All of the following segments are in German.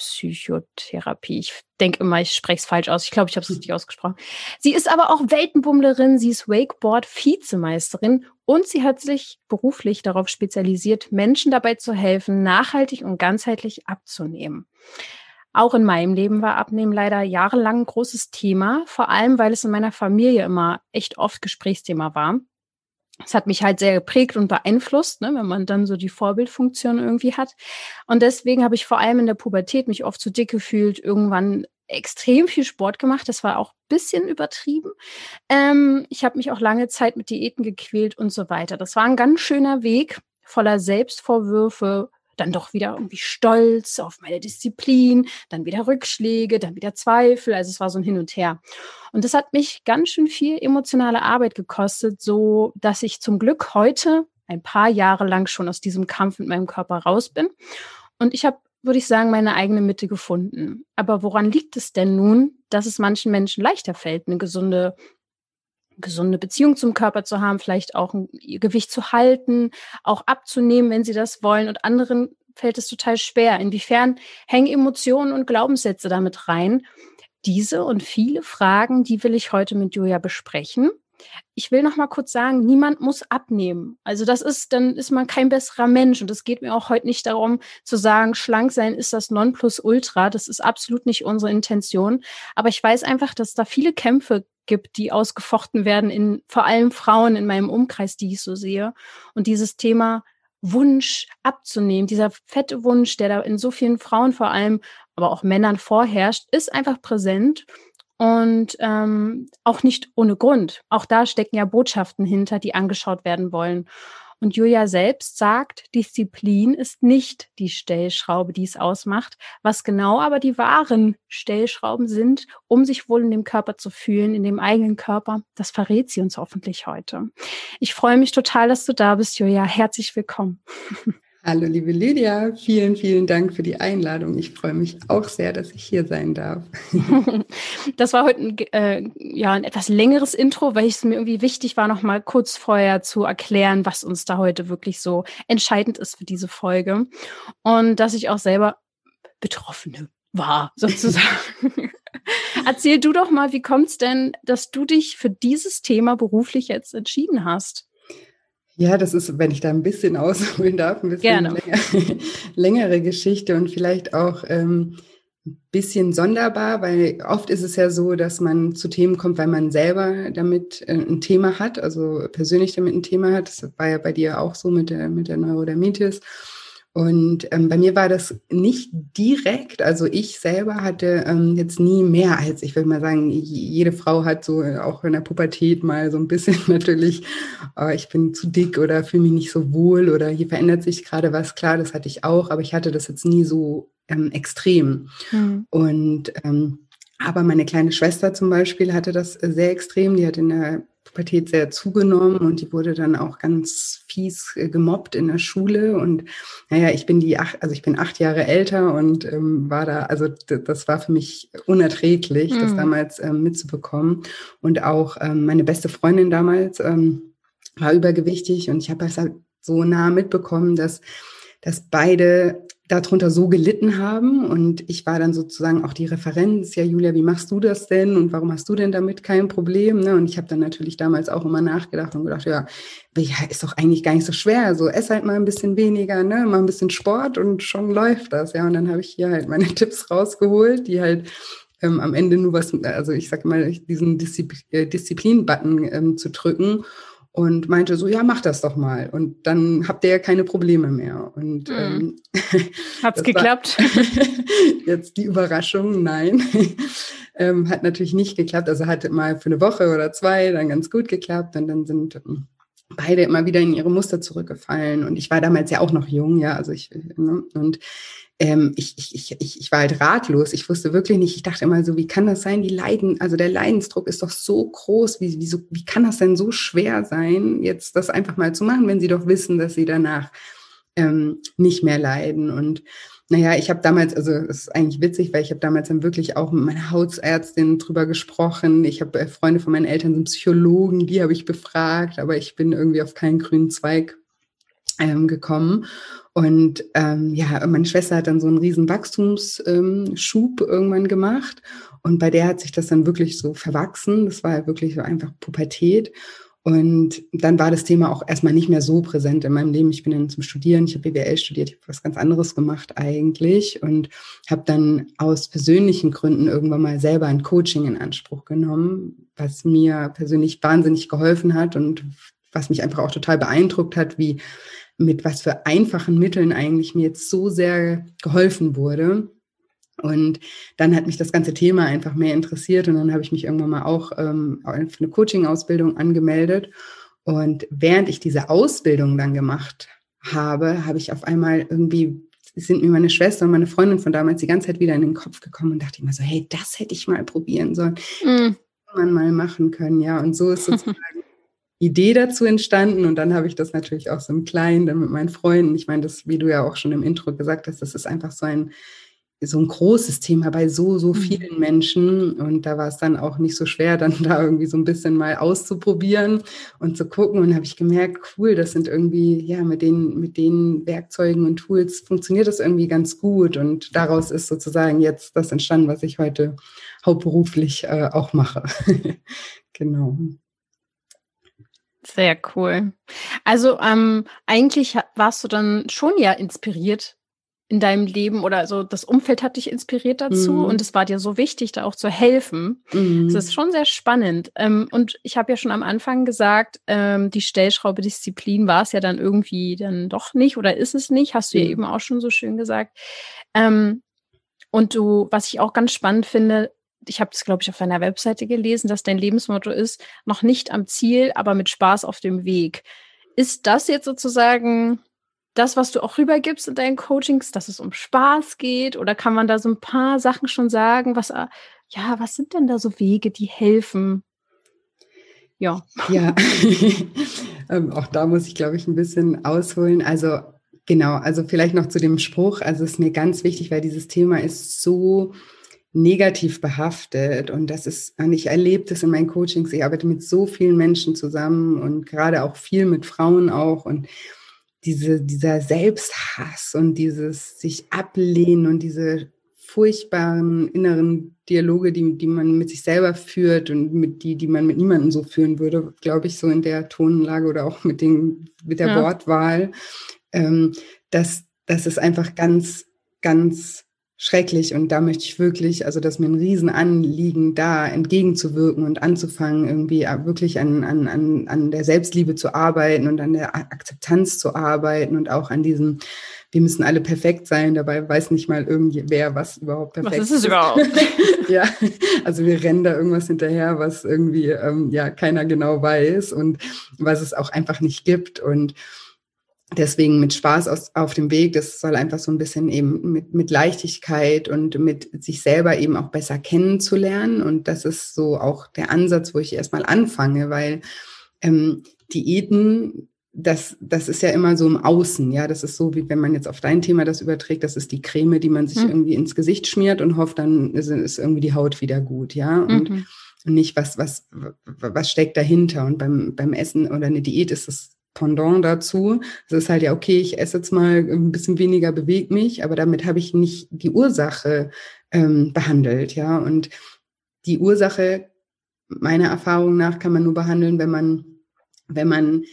Psychotherapie. Ich denke immer, ich spreche es falsch aus. Ich glaube, ich habe es richtig ausgesprochen. Sie ist aber auch Weltenbummlerin, sie ist Wakeboard-Vizemeisterin und sie hat sich beruflich darauf spezialisiert, Menschen dabei zu helfen, nachhaltig und ganzheitlich abzunehmen. Auch in meinem Leben war Abnehmen leider jahrelang ein großes Thema, vor allem weil es in meiner Familie immer echt oft Gesprächsthema war es hat mich halt sehr geprägt und beeinflusst, ne, wenn man dann so die Vorbildfunktion irgendwie hat. Und deswegen habe ich vor allem in der Pubertät mich oft zu dick gefühlt, irgendwann extrem viel Sport gemacht. Das war auch bisschen übertrieben. Ähm, ich habe mich auch lange Zeit mit Diäten gequält und so weiter. Das war ein ganz schöner Weg voller Selbstvorwürfe, dann doch wieder irgendwie stolz auf meine Disziplin, dann wieder Rückschläge, dann wieder Zweifel. Also es war so ein Hin und Her. Und das hat mich ganz schön viel emotionale Arbeit gekostet, so dass ich zum Glück heute ein paar Jahre lang schon aus diesem Kampf mit meinem Körper raus bin. Und ich habe, würde ich sagen, meine eigene Mitte gefunden. Aber woran liegt es denn nun, dass es manchen Menschen leichter fällt, eine gesunde gesunde Beziehung zum Körper zu haben, vielleicht auch ein Gewicht zu halten, auch abzunehmen, wenn sie das wollen. Und anderen fällt es total schwer. Inwiefern hängen Emotionen und Glaubenssätze damit rein? Diese und viele Fragen, die will ich heute mit Julia besprechen. Ich will noch mal kurz sagen, niemand muss abnehmen. Also das ist, dann ist man kein besserer Mensch. Und es geht mir auch heute nicht darum zu sagen, schlank sein ist das Nonplusultra. Das ist absolut nicht unsere Intention. Aber ich weiß einfach, dass da viele Kämpfe gibt, die ausgefochten werden in vor allem Frauen in meinem Umkreis, die ich so sehe. Und dieses Thema Wunsch abzunehmen, dieser fette Wunsch, der da in so vielen Frauen vor allem, aber auch Männern vorherrscht, ist einfach präsent und ähm, auch nicht ohne Grund. Auch da stecken ja Botschaften hinter, die angeschaut werden wollen. Und Julia selbst sagt, Disziplin ist nicht die Stellschraube, die es ausmacht. Was genau aber die wahren Stellschrauben sind, um sich wohl in dem Körper zu fühlen, in dem eigenen Körper, das verrät sie uns hoffentlich heute. Ich freue mich total, dass du da bist, Julia. Herzlich willkommen. Hallo, liebe Lydia. Vielen, vielen Dank für die Einladung. Ich freue mich auch sehr, dass ich hier sein darf. Das war heute ein, äh, ja, ein etwas längeres Intro, weil es mir irgendwie wichtig war, noch mal kurz vorher zu erklären, was uns da heute wirklich so entscheidend ist für diese Folge. Und dass ich auch selber Betroffene war, sozusagen. Erzähl du doch mal, wie kommt es denn, dass du dich für dieses Thema beruflich jetzt entschieden hast? Ja, das ist, wenn ich da ein bisschen ausholen darf, ein bisschen länger, längere Geschichte und vielleicht auch ähm, ein bisschen sonderbar, weil oft ist es ja so, dass man zu Themen kommt, weil man selber damit äh, ein Thema hat, also persönlich damit ein Thema hat. Das war ja bei dir auch so mit der, mit der Neurodermitis. Und ähm, bei mir war das nicht direkt, also ich selber hatte ähm, jetzt nie mehr als, ich würde mal sagen, jede Frau hat so äh, auch in der Pubertät mal so ein bisschen natürlich, äh, ich bin zu dick oder fühle mich nicht so wohl oder hier verändert sich gerade was. Klar, das hatte ich auch, aber ich hatte das jetzt nie so ähm, extrem. Mhm. Und ähm, aber meine kleine Schwester zum Beispiel hatte das sehr extrem. Die hat in der Pubertät sehr zugenommen und die wurde dann auch ganz fies äh, gemobbt in der Schule. Und naja, ich bin die acht, also ich bin acht Jahre älter und ähm, war da, also das war für mich unerträglich, mhm. das damals ähm, mitzubekommen. Und auch ähm, meine beste Freundin damals ähm, war übergewichtig und ich habe es halt so nah mitbekommen, dass dass beide darunter so gelitten haben. Und ich war dann sozusagen auch die Referenz, ja, Julia, wie machst du das denn? Und warum hast du denn damit kein Problem? Ne? Und ich habe dann natürlich damals auch immer nachgedacht und gedacht, ja, ja, ist doch eigentlich gar nicht so schwer. So, ess halt mal ein bisschen weniger, ne? Mal ein bisschen Sport und schon läuft das. Ja, und dann habe ich hier halt meine Tipps rausgeholt, die halt ähm, am Ende nur was, also ich sag mal, diesen äh, Disziplin-Button ähm, zu drücken und meinte so, ja, mach das doch mal. Und dann habt ihr ja keine Probleme mehr. Und mhm. ähm, hat's geklappt? jetzt die Überraschung, nein. ähm, hat natürlich nicht geklappt. Also hat mal für eine Woche oder zwei dann ganz gut geklappt. Und dann sind ähm, beide immer wieder in ihre Muster zurückgefallen. Und ich war damals ja auch noch jung, ja, also ich, ne? und ähm, ich, ich, ich, ich war halt ratlos. Ich wusste wirklich nicht, ich dachte immer so, wie kann das sein? Die Leiden, also der Leidensdruck ist doch so groß. Wie, wie, so, wie kann das denn so schwer sein, jetzt das einfach mal zu machen, wenn sie doch wissen, dass sie danach ähm, nicht mehr leiden? Und naja, ich habe damals, also es ist eigentlich witzig, weil ich habe damals dann wirklich auch mit meiner Hausärztin drüber gesprochen. Ich habe äh, Freunde von meinen Eltern sind Psychologen, die habe ich befragt, aber ich bin irgendwie auf keinen grünen Zweig ähm, gekommen. Und ähm, ja, meine Schwester hat dann so einen riesen Wachstumsschub ähm, irgendwann gemacht. Und bei der hat sich das dann wirklich so verwachsen. Das war wirklich so einfach Pubertät. Und dann war das Thema auch erstmal nicht mehr so präsent in meinem Leben. Ich bin dann zum Studieren, ich habe BWL studiert, ich habe was ganz anderes gemacht eigentlich und habe dann aus persönlichen Gründen irgendwann mal selber ein Coaching in Anspruch genommen, was mir persönlich wahnsinnig geholfen hat und was mich einfach auch total beeindruckt hat, wie mit was für einfachen Mitteln eigentlich mir jetzt so sehr geholfen wurde. Und dann hat mich das ganze Thema einfach mehr interessiert und dann habe ich mich irgendwann mal auch ähm, für eine Coaching-Ausbildung angemeldet. Und während ich diese Ausbildung dann gemacht habe, habe ich auf einmal irgendwie, sind mir meine Schwester und meine Freundin von damals die ganze Zeit wieder in den Kopf gekommen und dachte immer so, hey, das hätte ich mal probieren sollen. Mm. Man mal machen können, ja. Und so ist sozusagen Idee dazu entstanden und dann habe ich das natürlich auch so im Kleinen, dann mit meinen Freunden. Ich meine, das, wie du ja auch schon im Intro gesagt hast, das ist einfach so ein so ein großes Thema bei so, so mhm. vielen Menschen. Und da war es dann auch nicht so schwer, dann da irgendwie so ein bisschen mal auszuprobieren und zu gucken. Und habe ich gemerkt, cool, das sind irgendwie, ja, mit den, mit den Werkzeugen und Tools funktioniert das irgendwie ganz gut. Und daraus ist sozusagen jetzt das entstanden, was ich heute hauptberuflich äh, auch mache. genau. Sehr cool. Also ähm, eigentlich warst du dann schon ja inspiriert in deinem Leben oder so das Umfeld hat dich inspiriert dazu mhm. und es war dir so wichtig, da auch zu helfen. Mhm. Das ist schon sehr spannend. Ähm, und ich habe ja schon am Anfang gesagt, ähm, die Stellschraube Disziplin war es ja dann irgendwie dann doch nicht oder ist es nicht, hast du mhm. ja eben auch schon so schön gesagt. Ähm, und du, was ich auch ganz spannend finde, ich habe das, glaube ich, auf deiner Webseite gelesen, dass dein Lebensmotto ist, noch nicht am Ziel, aber mit Spaß auf dem Weg. Ist das jetzt sozusagen das, was du auch rübergibst in deinen Coachings, dass es um Spaß geht? Oder kann man da so ein paar Sachen schon sagen? Was, äh, ja, was sind denn da so Wege, die helfen? Ja. Ja, ähm, auch da muss ich, glaube ich, ein bisschen ausholen. Also, genau, also vielleicht noch zu dem Spruch. Also, es ist mir ganz wichtig, weil dieses Thema ist so negativ behaftet und das ist, und ich erlebe das in meinen Coachings, ich arbeite mit so vielen Menschen zusammen und gerade auch viel mit Frauen auch und diese, dieser Selbsthass und dieses sich ablehnen und diese furchtbaren inneren Dialoge, die, die man mit sich selber führt und mit die, die man mit niemandem so führen würde, glaube ich, so in der Tonlage oder auch mit, den, mit der ja. Wortwahl, ähm, das, das ist einfach ganz, ganz schrecklich und da möchte ich wirklich, also dass mir ein Riesenanliegen da entgegenzuwirken und anzufangen, irgendwie wirklich an, an, an, an der Selbstliebe zu arbeiten und an der Akzeptanz zu arbeiten und auch an diesem, wir müssen alle perfekt sein, dabei weiß nicht mal irgendwer, was überhaupt perfekt ist. Was ist es überhaupt? ja, also wir rennen da irgendwas hinterher, was irgendwie ähm, ja keiner genau weiß und was es auch einfach nicht gibt und deswegen mit Spaß aus, auf dem Weg, das soll einfach so ein bisschen eben mit, mit Leichtigkeit und mit sich selber eben auch besser kennenzulernen. Und das ist so auch der Ansatz, wo ich erstmal anfange, weil ähm, Diäten, das, das ist ja immer so im Außen, ja. Das ist so, wie wenn man jetzt auf dein Thema das überträgt, das ist die Creme, die man sich mhm. irgendwie ins Gesicht schmiert und hofft, dann ist, ist irgendwie die Haut wieder gut, ja. Und, mhm. und nicht, was, was, was steckt dahinter. Und beim, beim Essen oder eine Diät ist es Pendant dazu. Es ist halt ja, okay, ich esse jetzt mal ein bisschen weniger, bewege mich, aber damit habe ich nicht die Ursache ähm, behandelt, ja. Und die Ursache, meiner Erfahrung nach, kann man nur behandeln, wenn man, wenn man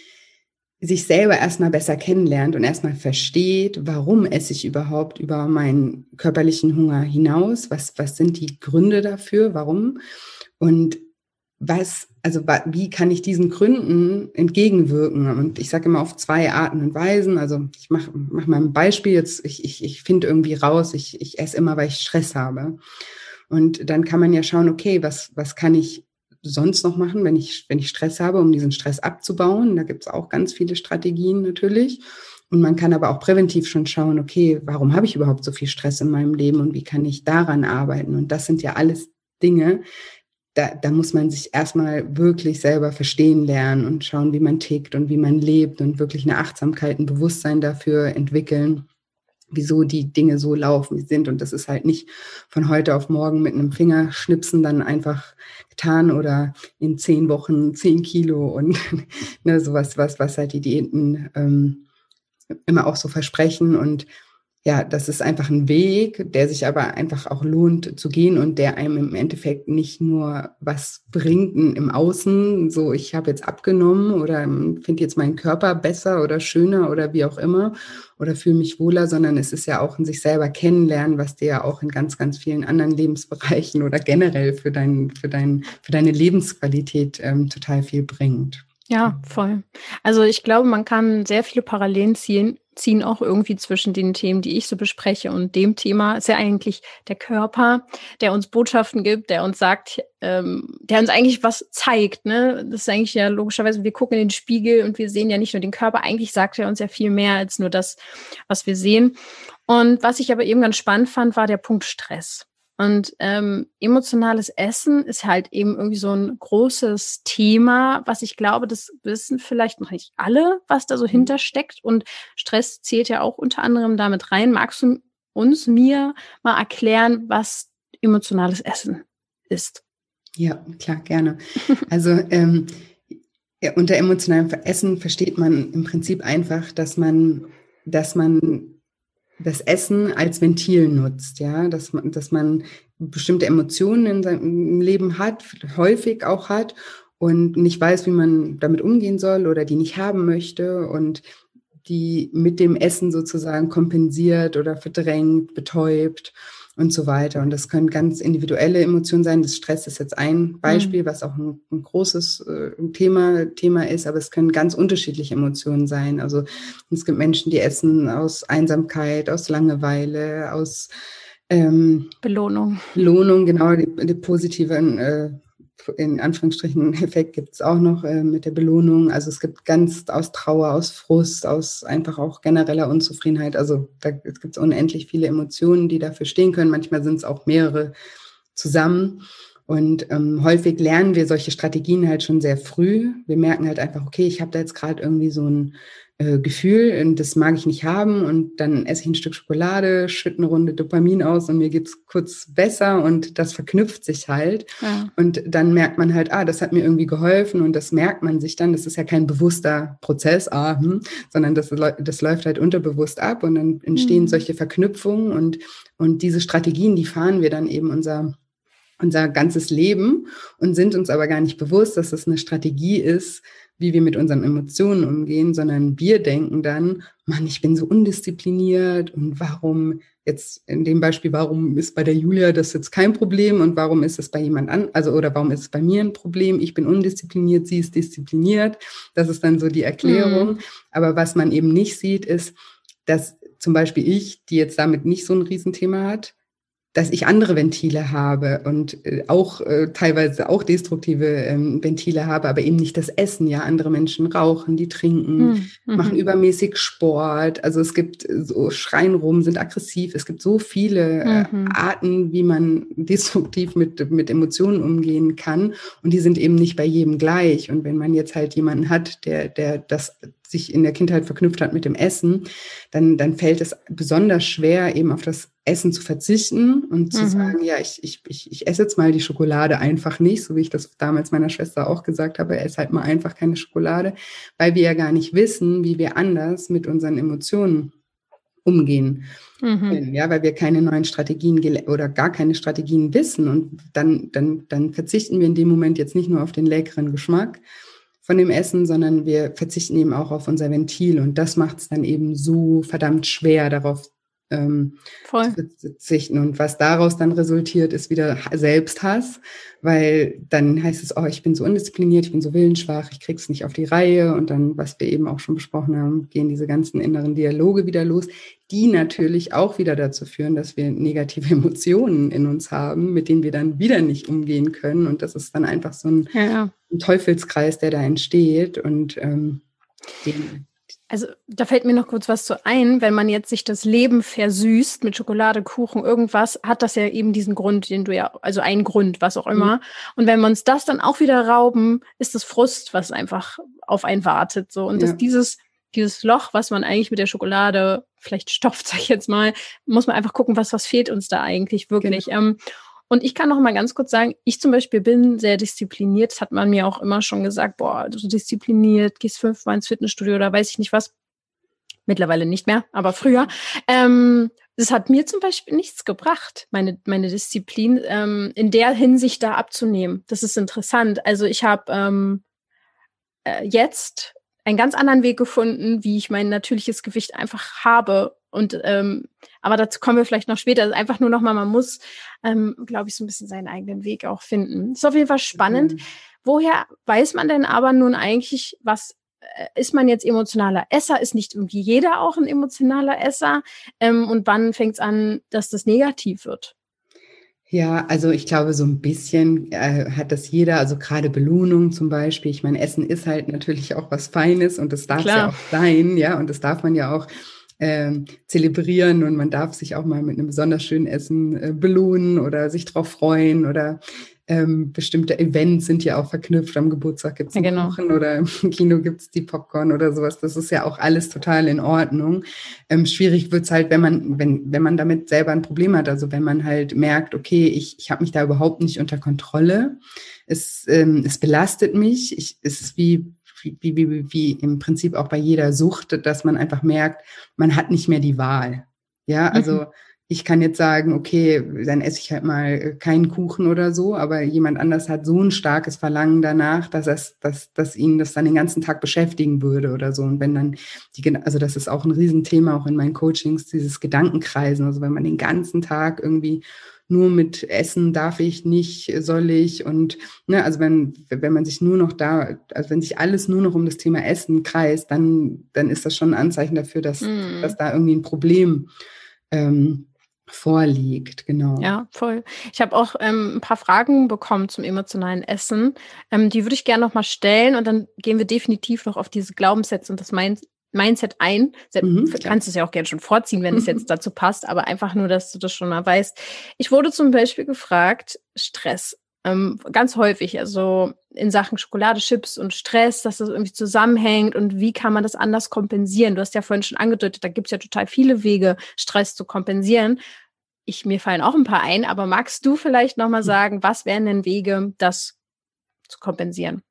sich selber erstmal besser kennenlernt und erstmal versteht, warum esse ich überhaupt über meinen körperlichen Hunger hinaus? Was, was sind die Gründe dafür? Warum? Und was, also wie kann ich diesen Gründen entgegenwirken? Und ich sage immer auf zwei Arten und Weisen. Also ich mache mach mal ein Beispiel jetzt. Ich, ich, ich finde irgendwie raus, ich, ich esse immer, weil ich Stress habe. Und dann kann man ja schauen, okay, was, was kann ich sonst noch machen, wenn ich, wenn ich Stress habe, um diesen Stress abzubauen? Da gibt es auch ganz viele Strategien natürlich. Und man kann aber auch präventiv schon schauen, okay, warum habe ich überhaupt so viel Stress in meinem Leben und wie kann ich daran arbeiten? Und das sind ja alles Dinge, da, da muss man sich erstmal wirklich selber verstehen lernen und schauen, wie man tickt und wie man lebt und wirklich eine Achtsamkeit, ein Bewusstsein dafür entwickeln, wieso die Dinge so laufen, wie sie sind. Und das ist halt nicht von heute auf morgen mit einem Fingerschnipsen dann einfach getan oder in zehn Wochen zehn Kilo und ne, sowas, was, was halt die Diäten ähm, immer auch so versprechen. Und ja, das ist einfach ein Weg, der sich aber einfach auch lohnt zu gehen und der einem im Endeffekt nicht nur was bringt im Außen, so ich habe jetzt abgenommen oder finde jetzt meinen Körper besser oder schöner oder wie auch immer oder fühle mich wohler, sondern es ist ja auch in sich selber kennenlernen, was dir ja auch in ganz, ganz vielen anderen Lebensbereichen oder generell für, dein, für, dein, für deine Lebensqualität ähm, total viel bringt. Ja, voll. Also ich glaube, man kann sehr viele Parallelen ziehen, ziehen auch irgendwie zwischen den Themen, die ich so bespreche und dem Thema. Ist ja eigentlich der Körper, der uns Botschaften gibt, der uns sagt, ähm, der uns eigentlich was zeigt. Ne? Das ist eigentlich ja logischerweise, wir gucken in den Spiegel und wir sehen ja nicht nur den Körper, eigentlich sagt er uns ja viel mehr als nur das, was wir sehen. Und was ich aber eben ganz spannend fand, war der Punkt Stress. Und ähm, emotionales Essen ist halt eben irgendwie so ein großes Thema, was ich glaube, das wissen vielleicht noch nicht alle, was da so mhm. hintersteckt. Und Stress zählt ja auch unter anderem damit rein. Magst du uns, mir mal erklären, was emotionales Essen ist? Ja, klar, gerne. Also ähm, ja, unter emotionalem Essen versteht man im Prinzip einfach, dass man, dass man das Essen als Ventil nutzt, ja, dass man, dass man bestimmte Emotionen in seinem Leben hat, häufig auch hat und nicht weiß, wie man damit umgehen soll oder die nicht haben möchte und die mit dem Essen sozusagen kompensiert oder verdrängt, betäubt und so weiter. Und das können ganz individuelle Emotionen sein. Das Stress ist jetzt ein Beispiel, mhm. was auch ein, ein großes äh, Thema, Thema ist, aber es können ganz unterschiedliche Emotionen sein. Also es gibt Menschen, die essen aus Einsamkeit, aus Langeweile, aus ähm, Belohnung. Belohnung, genau, die, die positiven äh, in Anführungsstrichen Effekt gibt es auch noch äh, mit der Belohnung. Also es gibt ganz aus Trauer, aus Frust, aus einfach auch genereller Unzufriedenheit. Also da gibt es unendlich viele Emotionen, die dafür stehen können. Manchmal sind es auch mehrere zusammen. Und ähm, häufig lernen wir solche Strategien halt schon sehr früh. Wir merken halt einfach, okay, ich habe da jetzt gerade irgendwie so ein äh, Gefühl und das mag ich nicht haben und dann esse ich ein Stück Schokolade, schütte eine Runde Dopamin aus und mir geht's kurz besser und das verknüpft sich halt. Ja. Und dann merkt man halt, ah, das hat mir irgendwie geholfen und das merkt man sich dann. Das ist ja kein bewusster Prozess, ah, hm, sondern das, das läuft halt unterbewusst ab und dann entstehen mhm. solche Verknüpfungen und, und diese Strategien, die fahren wir dann eben unser unser ganzes Leben und sind uns aber gar nicht bewusst, dass das eine Strategie ist, wie wir mit unseren Emotionen umgehen, sondern wir denken dann, Mann, ich bin so undiszipliniert und warum jetzt in dem Beispiel, warum ist bei der Julia das jetzt kein Problem und warum ist es bei jemand an, also oder warum ist es bei mir ein Problem? Ich bin undiszipliniert, sie ist diszipliniert. Das ist dann so die Erklärung. Mhm. Aber was man eben nicht sieht, ist, dass zum Beispiel ich, die jetzt damit nicht so ein Riesenthema hat, dass ich andere Ventile habe und äh, auch äh, teilweise auch destruktive ähm, Ventile habe, aber eben nicht das Essen. Ja, andere Menschen rauchen, die trinken, mhm. machen übermäßig Sport. Also es gibt so schreien rum, sind aggressiv. Es gibt so viele äh, mhm. Arten, wie man destruktiv mit mit Emotionen umgehen kann und die sind eben nicht bei jedem gleich. Und wenn man jetzt halt jemanden hat, der der das sich in der Kindheit verknüpft hat mit dem Essen, dann, dann fällt es besonders schwer, eben auf das Essen zu verzichten und zu mhm. sagen, ja, ich, ich, ich, ich esse jetzt mal die Schokolade einfach nicht, so wie ich das damals meiner Schwester auch gesagt habe, esse halt mal einfach keine Schokolade, weil wir ja gar nicht wissen, wie wir anders mit unseren Emotionen umgehen. Mhm. Ja, weil wir keine neuen Strategien oder gar keine Strategien wissen und dann, dann, dann verzichten wir in dem Moment jetzt nicht nur auf den leckeren Geschmack, von dem Essen, sondern wir verzichten eben auch auf unser Ventil und das macht es dann eben so verdammt schwer, darauf ähm, Voll. verzichten. Und was daraus dann resultiert, ist wieder Selbsthass, weil dann heißt es, oh, ich bin so undiszipliniert, ich bin so willensschwach, ich krieg's nicht auf die Reihe. Und dann, was wir eben auch schon besprochen haben, gehen diese ganzen inneren Dialoge wieder los, die natürlich auch wieder dazu führen, dass wir negative Emotionen in uns haben, mit denen wir dann wieder nicht umgehen können. Und das ist dann einfach so ein, ja. ein Teufelskreis, der da entsteht. Und ähm, den, Also da fällt mir noch kurz was zu ein, wenn man jetzt sich das Leben versüßt mit Schokolade, Kuchen, irgendwas, hat das ja eben diesen Grund, den du ja, also einen Grund, was auch immer. Mhm. Und wenn wir uns das dann auch wieder rauben, ist das Frust, was einfach auf einen wartet. So. Und ja. dass dieses, dieses Loch, was man eigentlich mit der Schokolade vielleicht stopft, sag ich jetzt mal, muss man einfach gucken, was, was fehlt uns da eigentlich wirklich. Genau. Ähm, und ich kann noch mal ganz kurz sagen, ich zum Beispiel bin sehr diszipliniert. Das hat man mir auch immer schon gesagt, boah, du diszipliniert, gehst fünfmal ins Fitnessstudio oder weiß ich nicht was. Mittlerweile nicht mehr, aber früher. Ähm, das hat mir zum Beispiel nichts gebracht, meine, meine Disziplin ähm, in der Hinsicht da abzunehmen. Das ist interessant. Also ich habe ähm, äh, jetzt einen ganz anderen Weg gefunden, wie ich mein natürliches Gewicht einfach habe und ähm, aber dazu kommen wir vielleicht noch später. Also einfach nur nochmal, man muss, ähm, glaube ich, so ein bisschen seinen eigenen Weg auch finden. ist auf jeden Fall spannend. Mhm. Woher weiß man denn aber nun eigentlich, was äh, ist man jetzt emotionaler Esser? Ist nicht irgendwie jeder auch ein emotionaler Esser? Ähm, und wann fängt es an, dass das negativ wird? Ja, also ich glaube, so ein bisschen äh, hat das jeder, also gerade Belohnung zum Beispiel. Ich meine, Essen ist halt natürlich auch was Feines und das darf ja auch sein, ja, und das darf man ja auch äh, zelebrieren und man darf sich auch mal mit einem besonders schönen Essen äh, belohnen oder sich drauf freuen oder ähm, bestimmte Events sind ja auch verknüpft. Am Geburtstag gibt es ja, genau. Kuchen oder im Kino gibt es die Popcorn oder sowas. Das ist ja auch alles total in Ordnung. Ähm, schwierig wird's halt, wenn man, wenn, wenn man damit selber ein Problem hat. Also wenn man halt merkt, okay, ich, ich habe mich da überhaupt nicht unter Kontrolle. Es, ähm, es belastet mich. Ich, es ist wie wie, wie, wie im Prinzip auch bei jeder Sucht, dass man einfach merkt, man hat nicht mehr die Wahl. Ja, also mhm. Ich kann jetzt sagen, okay, dann esse ich halt mal keinen Kuchen oder so, aber jemand anders hat so ein starkes Verlangen danach, dass es, dass, dass ihn das dann den ganzen Tag beschäftigen würde oder so. Und wenn dann die, also das ist auch ein Riesenthema auch in meinen Coachings, dieses Gedankenkreisen. Also wenn man den ganzen Tag irgendwie nur mit Essen darf ich nicht, soll ich und ne, also wenn, wenn man sich nur noch da, also wenn sich alles nur noch um das Thema Essen kreist, dann, dann ist das schon ein Anzeichen dafür, dass, mm. dass da irgendwie ein Problem ähm, vorliegt, genau. Ja, voll. Ich habe auch ähm, ein paar Fragen bekommen zum emotionalen Essen. Ähm, die würde ich gerne nochmal stellen und dann gehen wir definitiv noch auf diese Glaubenssätze und das Mind Mindset ein. Mhm, du kannst es ja auch gerne schon vorziehen, wenn es jetzt dazu passt, aber einfach nur, dass du das schon mal weißt. Ich wurde zum Beispiel gefragt, Stress. Ähm, ganz häufig, also in Sachen Schokolade, Chips und Stress, dass das irgendwie zusammenhängt und wie kann man das anders kompensieren? Du hast ja vorhin schon angedeutet, da gibt es ja total viele Wege, Stress zu kompensieren. Ich, mir fallen auch ein paar ein, aber magst du vielleicht nochmal hm. sagen, was wären denn Wege, das zu kompensieren?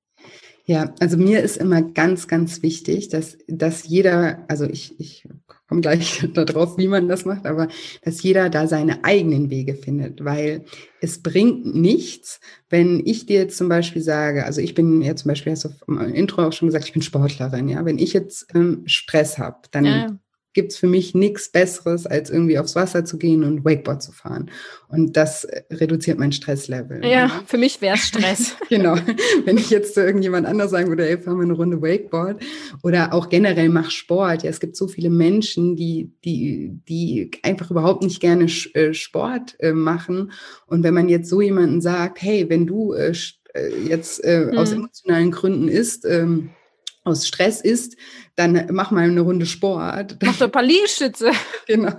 Ja, also mir ist immer ganz, ganz wichtig, dass, dass jeder, also ich, ich komme gleich darauf, wie man das macht, aber dass jeder da seine eigenen Wege findet, weil es bringt nichts, wenn ich dir jetzt zum Beispiel sage, also ich bin ja zum Beispiel, hast du im Intro auch schon gesagt, ich bin Sportlerin, ja, wenn ich jetzt ähm, Stress habe, dann ja gibt es für mich nichts Besseres, als irgendwie aufs Wasser zu gehen und Wakeboard zu fahren. Und das äh, reduziert mein Stresslevel. Ja, für mich wäre es Stress. genau. Wenn ich jetzt zu irgendjemand anders sagen würde, ey, fahren wir eine Runde Wakeboard oder auch generell mach Sport. Ja, es gibt so viele Menschen, die, die, die einfach überhaupt nicht gerne äh, Sport äh, machen. Und wenn man jetzt so jemanden sagt, hey, wenn du äh jetzt äh, hm. aus emotionalen Gründen isst, ähm, aus Stress ist, dann mach mal eine Runde Sport. Mach doch ein paar Liegestütze. genau.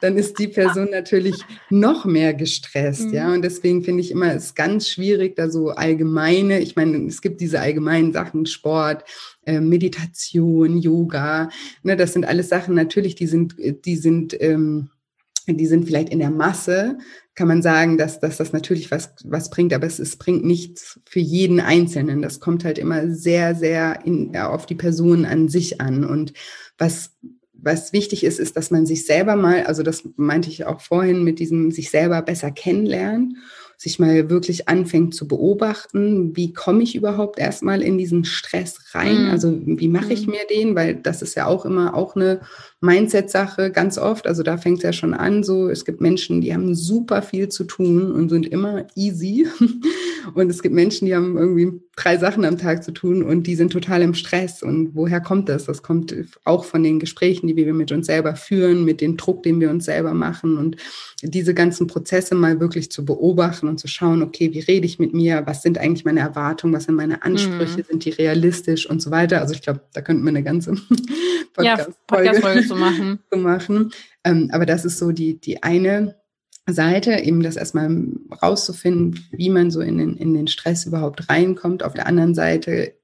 Dann ist die Person natürlich noch mehr gestresst, mhm. ja. Und deswegen finde ich immer, es ganz schwierig, da so allgemeine, ich meine, es gibt diese allgemeinen Sachen, Sport, äh, Meditation, Yoga, ne, das sind alles Sachen natürlich, die sind, die sind, ähm, die sind vielleicht in der Masse, kann man sagen, dass, dass das natürlich was, was bringt, aber es, es bringt nichts für jeden Einzelnen. Das kommt halt immer sehr, sehr in, ja, auf die Person an sich an. Und was, was wichtig ist, ist, dass man sich selber mal, also das meinte ich auch vorhin mit diesem sich selber besser kennenlernen, sich mal wirklich anfängt zu beobachten, wie komme ich überhaupt erstmal in diesen Stress rein? Mm. Also wie mache ich mm. mir den? Weil das ist ja auch immer auch eine Mindset-Sache ganz oft. Also da fängt es ja schon an. So, es gibt Menschen, die haben super viel zu tun und sind immer easy. Und es gibt Menschen, die haben irgendwie drei Sachen am Tag zu tun und die sind total im Stress. Und woher kommt das? Das kommt auch von den Gesprächen, die wir mit uns selber führen, mit dem Druck, den wir uns selber machen und diese ganzen Prozesse mal wirklich zu beobachten und zu schauen, okay, wie rede ich mit mir? Was sind eigentlich meine Erwartungen? Was sind meine Ansprüche? Mhm. Sind die realistisch und so weiter? Also ich glaube, da könnten wir eine ganze Podcast-Folge ja, Podcast zu machen. zu machen. Ähm, aber das ist so die, die eine Seite, eben das erstmal rauszufinden, wie man so in den, in den Stress überhaupt reinkommt. Auf der anderen Seite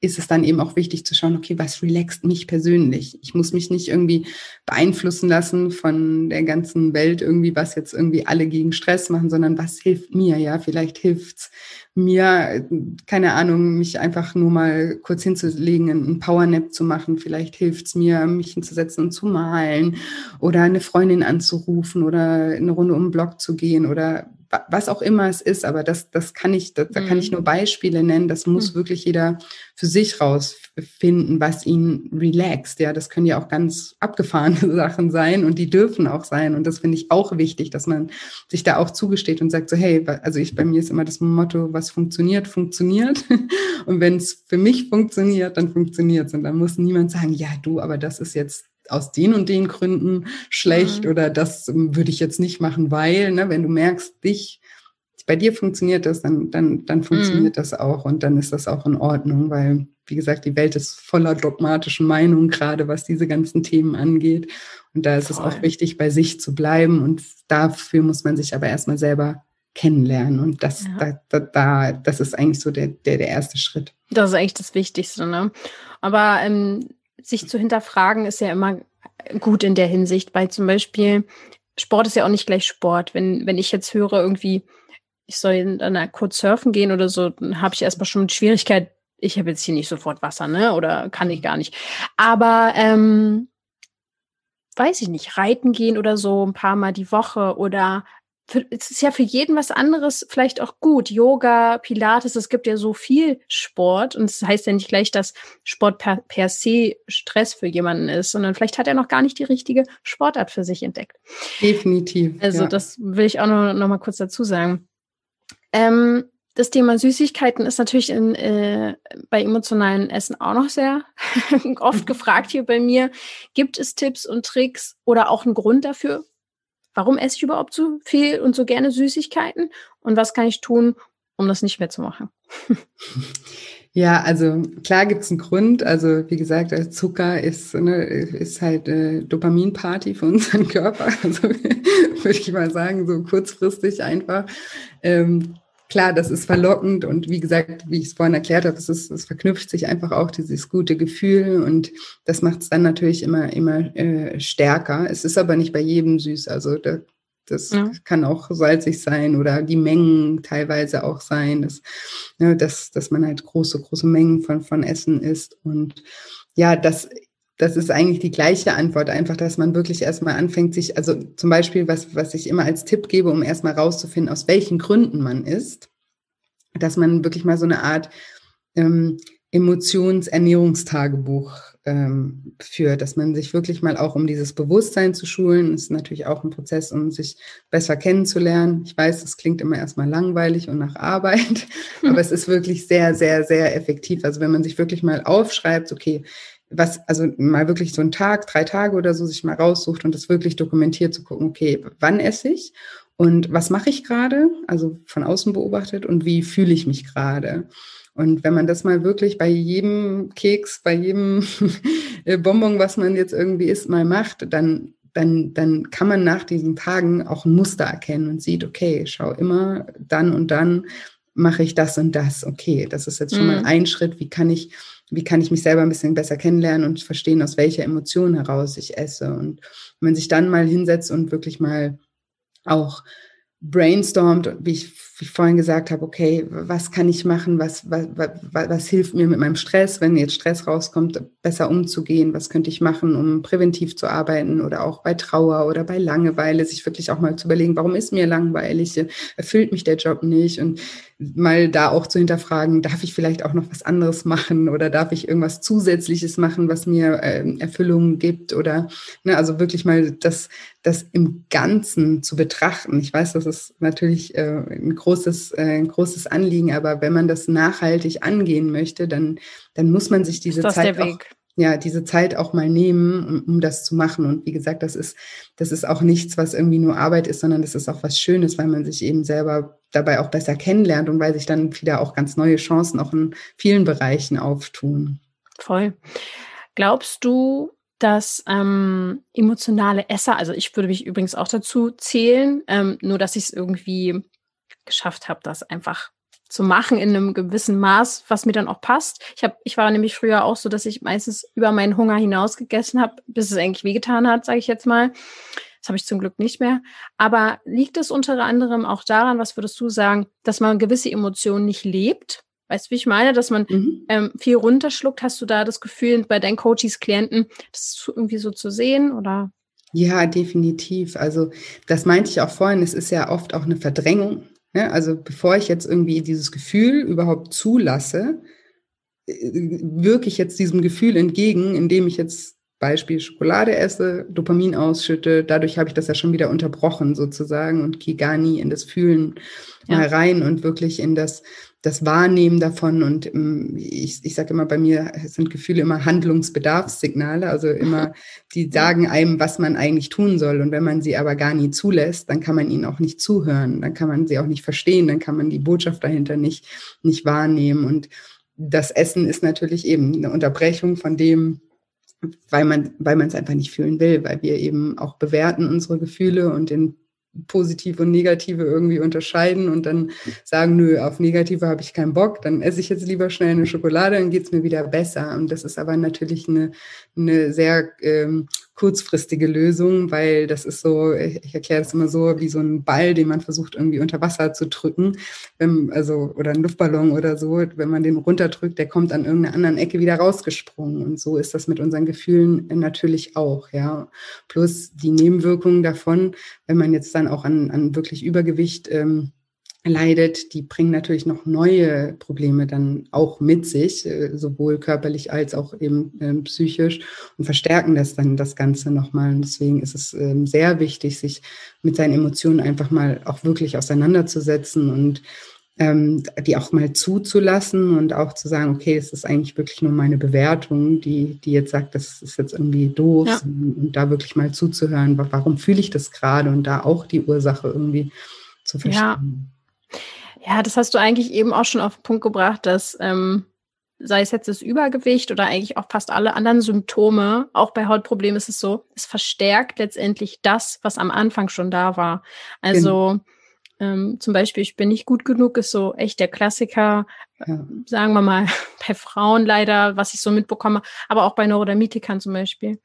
ist es dann eben auch wichtig zu schauen, okay, was relaxt mich persönlich? Ich muss mich nicht irgendwie beeinflussen lassen von der ganzen Welt irgendwie, was jetzt irgendwie alle gegen Stress machen, sondern was hilft mir? Ja, vielleicht hilft's mir, keine Ahnung, mich einfach nur mal kurz hinzulegen, einen Powernap zu machen. Vielleicht hilft's mir, mich hinzusetzen und zu malen oder eine Freundin anzurufen oder eine Runde um den Block zu gehen oder was auch immer es ist, aber das, das kann ich, das, da kann ich nur mhm. Beispiele nennen. Das muss mhm. wirklich jeder für sich rausfinden, was ihn relaxt. Ja, das können ja auch ganz abgefahrene Sachen sein und die dürfen auch sein. Und das finde ich auch wichtig, dass man sich da auch zugesteht und sagt so, hey, also ich, bei mir ist immer das Motto, was funktioniert, funktioniert. Und wenn es für mich funktioniert, dann funktioniert es. Und dann muss niemand sagen, ja, du, aber das ist jetzt aus den und den Gründen schlecht mhm. oder das ähm, würde ich jetzt nicht machen, weil, ne, wenn du merkst, dich, bei dir funktioniert das, dann, dann, dann funktioniert mhm. das auch und dann ist das auch in Ordnung, weil, wie gesagt, die Welt ist voller dogmatischen Meinungen, gerade was diese ganzen Themen angeht. Und da ist Voll. es auch wichtig, bei sich zu bleiben und dafür muss man sich aber erstmal selber kennenlernen. Und das, ja. da, da, das ist eigentlich so der, der, der erste Schritt. Das ist eigentlich das Wichtigste, ne? Aber ähm, sich zu hinterfragen ist ja immer gut in der Hinsicht, weil zum Beispiel Sport ist ja auch nicht gleich Sport. Wenn, wenn ich jetzt höre, irgendwie, ich soll dann kurz surfen gehen oder so, dann habe ich erstmal schon eine Schwierigkeit, ich habe jetzt hier nicht sofort Wasser, ne? Oder kann ich gar nicht. Aber ähm, weiß ich nicht, reiten gehen oder so ein paar Mal die Woche oder für, es ist ja für jeden was anderes vielleicht auch gut. Yoga, Pilates, es gibt ja so viel Sport und es das heißt ja nicht gleich, dass Sport per, per se Stress für jemanden ist, sondern vielleicht hat er noch gar nicht die richtige Sportart für sich entdeckt. Definitiv. Also ja. das will ich auch noch, noch mal kurz dazu sagen. Ähm, das Thema Süßigkeiten ist natürlich in, äh, bei emotionalen Essen auch noch sehr oft gefragt hier bei mir. Gibt es Tipps und Tricks oder auch einen Grund dafür, warum esse ich überhaupt so viel und so gerne Süßigkeiten und was kann ich tun, um das nicht mehr zu machen? Ja, also klar gibt es einen Grund. Also wie gesagt, Zucker ist, ne, ist halt äh, Dopaminparty für unseren Körper. Also würde ich mal sagen, so kurzfristig einfach. Ähm, klar, das ist verlockend und wie gesagt, wie ich es vorhin erklärt habe, es, ist, es verknüpft sich einfach auch dieses gute Gefühl und das macht es dann natürlich immer, immer äh, stärker. Es ist aber nicht bei jedem süß. Also da, das ja. kann auch salzig sein oder die Mengen teilweise auch sein, dass, ne, dass, dass man halt große, große Mengen von, von Essen isst. Und ja, das das ist eigentlich die gleiche Antwort, einfach, dass man wirklich erstmal anfängt, sich, also zum Beispiel, was, was ich immer als Tipp gebe, um erstmal rauszufinden, aus welchen Gründen man ist, dass man wirklich mal so eine Art ähm, Emotionsernährungstagebuch ähm, führt, dass man sich wirklich mal auch um dieses Bewusstsein zu schulen, ist natürlich auch ein Prozess, um sich besser kennenzulernen. Ich weiß, das klingt immer erstmal langweilig und nach Arbeit, aber es ist wirklich sehr, sehr, sehr effektiv. Also wenn man sich wirklich mal aufschreibt, okay, was, also mal wirklich so einen Tag, drei Tage oder so sich mal raussucht und das wirklich dokumentiert zu gucken, okay, wann esse ich und was mache ich gerade, also von außen beobachtet und wie fühle ich mich gerade. Und wenn man das mal wirklich bei jedem Keks, bei jedem Bonbon, was man jetzt irgendwie isst, mal macht, dann, dann, dann kann man nach diesen Tagen auch ein Muster erkennen und sieht, okay, schau immer dann und dann mache ich das und das. Okay, das ist jetzt schon mhm. mal ein Schritt. Wie kann ich wie kann ich mich selber ein bisschen besser kennenlernen und verstehen, aus welcher Emotion heraus ich esse. Und wenn man sich dann mal hinsetzt und wirklich mal auch brainstormt, wie ich, wie ich vorhin gesagt habe, okay, was kann ich machen, was, was, was, was hilft mir mit meinem Stress, wenn jetzt Stress rauskommt, besser umzugehen, was könnte ich machen, um präventiv zu arbeiten oder auch bei Trauer oder bei Langeweile, sich wirklich auch mal zu überlegen, warum ist mir langweilig, erfüllt mich der Job nicht? Und mal da auch zu hinterfragen, darf ich vielleicht auch noch was anderes machen oder darf ich irgendwas Zusätzliches machen, was mir äh, Erfüllung gibt oder ne, also wirklich mal das, das im Ganzen zu betrachten. Ich weiß, das ist natürlich äh, ein großes, äh, ein großes Anliegen, aber wenn man das nachhaltig angehen möchte, dann, dann muss man sich diese Zeit auch ja, diese Zeit auch mal nehmen, um, um, das zu machen. Und wie gesagt, das ist, das ist auch nichts, was irgendwie nur Arbeit ist, sondern das ist auch was Schönes, weil man sich eben selber dabei auch besser kennenlernt und weil sich dann wieder auch ganz neue Chancen auch in vielen Bereichen auftun. Voll. Glaubst du, dass ähm, emotionale Esser, also ich würde mich übrigens auch dazu zählen, ähm, nur dass ich es irgendwie geschafft habe, das einfach zu machen in einem gewissen Maß, was mir dann auch passt. Ich habe, ich war nämlich früher auch so, dass ich meistens über meinen Hunger hinaus gegessen habe, bis es eigentlich wehgetan hat, sage ich jetzt mal. Das habe ich zum Glück nicht mehr. Aber liegt es unter anderem auch daran, was würdest du sagen, dass man gewisse Emotionen nicht lebt? Weißt du, wie ich meine, dass man mhm. ähm, viel runterschluckt? Hast du da das Gefühl bei deinen Coaches, Klienten, das irgendwie so zu sehen oder? Ja, definitiv. Also das meinte ich auch vorhin. Es ist ja oft auch eine Verdrängung ja, also bevor ich jetzt irgendwie dieses Gefühl überhaupt zulasse, äh, wirke ich jetzt diesem Gefühl entgegen, indem ich jetzt Beispiel Schokolade esse, Dopamin ausschütte, dadurch habe ich das ja schon wieder unterbrochen sozusagen und gehe gar nie in das Fühlen ja. mal rein und wirklich in das das Wahrnehmen davon und ähm, ich, ich sage immer, bei mir sind Gefühle immer Handlungsbedarfssignale, also immer, die sagen einem, was man eigentlich tun soll. Und wenn man sie aber gar nie zulässt, dann kann man ihnen auch nicht zuhören, dann kann man sie auch nicht verstehen, dann kann man die Botschaft dahinter nicht, nicht wahrnehmen. Und das Essen ist natürlich eben eine Unterbrechung von dem, weil man, weil man es einfach nicht fühlen will, weil wir eben auch bewerten unsere Gefühle und in positive und negative irgendwie unterscheiden und dann sagen, nö, auf negative habe ich keinen Bock, dann esse ich jetzt lieber schnell eine Schokolade, dann geht es mir wieder besser. Und das ist aber natürlich eine, eine sehr ähm, kurzfristige Lösung, weil das ist so, ich erkläre das immer so, wie so ein Ball, den man versucht irgendwie unter Wasser zu drücken, wenn, also oder ein Luftballon oder so, wenn man den runterdrückt, der kommt an irgendeiner anderen Ecke wieder rausgesprungen und so ist das mit unseren Gefühlen natürlich auch, ja. Plus die Nebenwirkungen davon, wenn man jetzt dann auch an, an wirklich Übergewicht ähm, leidet, die bringen natürlich noch neue Probleme dann auch mit sich, äh, sowohl körperlich als auch eben ähm, psychisch und verstärken das dann das Ganze nochmal. Und deswegen ist es ähm, sehr wichtig, sich mit seinen Emotionen einfach mal auch wirklich auseinanderzusetzen und ähm, die auch mal zuzulassen und auch zu sagen, okay, es ist eigentlich wirklich nur meine Bewertung, die, die jetzt sagt, das ist jetzt irgendwie doof ja. und da wirklich mal zuzuhören, warum fühle ich das gerade und da auch die Ursache irgendwie zu verstehen. Ja. Ja, das hast du eigentlich eben auch schon auf den Punkt gebracht, dass ähm, sei es jetzt das Übergewicht oder eigentlich auch fast alle anderen Symptome, auch bei Hautproblemen ist es so, es verstärkt letztendlich das, was am Anfang schon da war. Also genau. ähm, zum Beispiel, ich bin nicht gut genug, ist so echt der Klassiker, ja. sagen wir mal, bei Frauen leider, was ich so mitbekomme, aber auch bei Neurodermitikern zum Beispiel.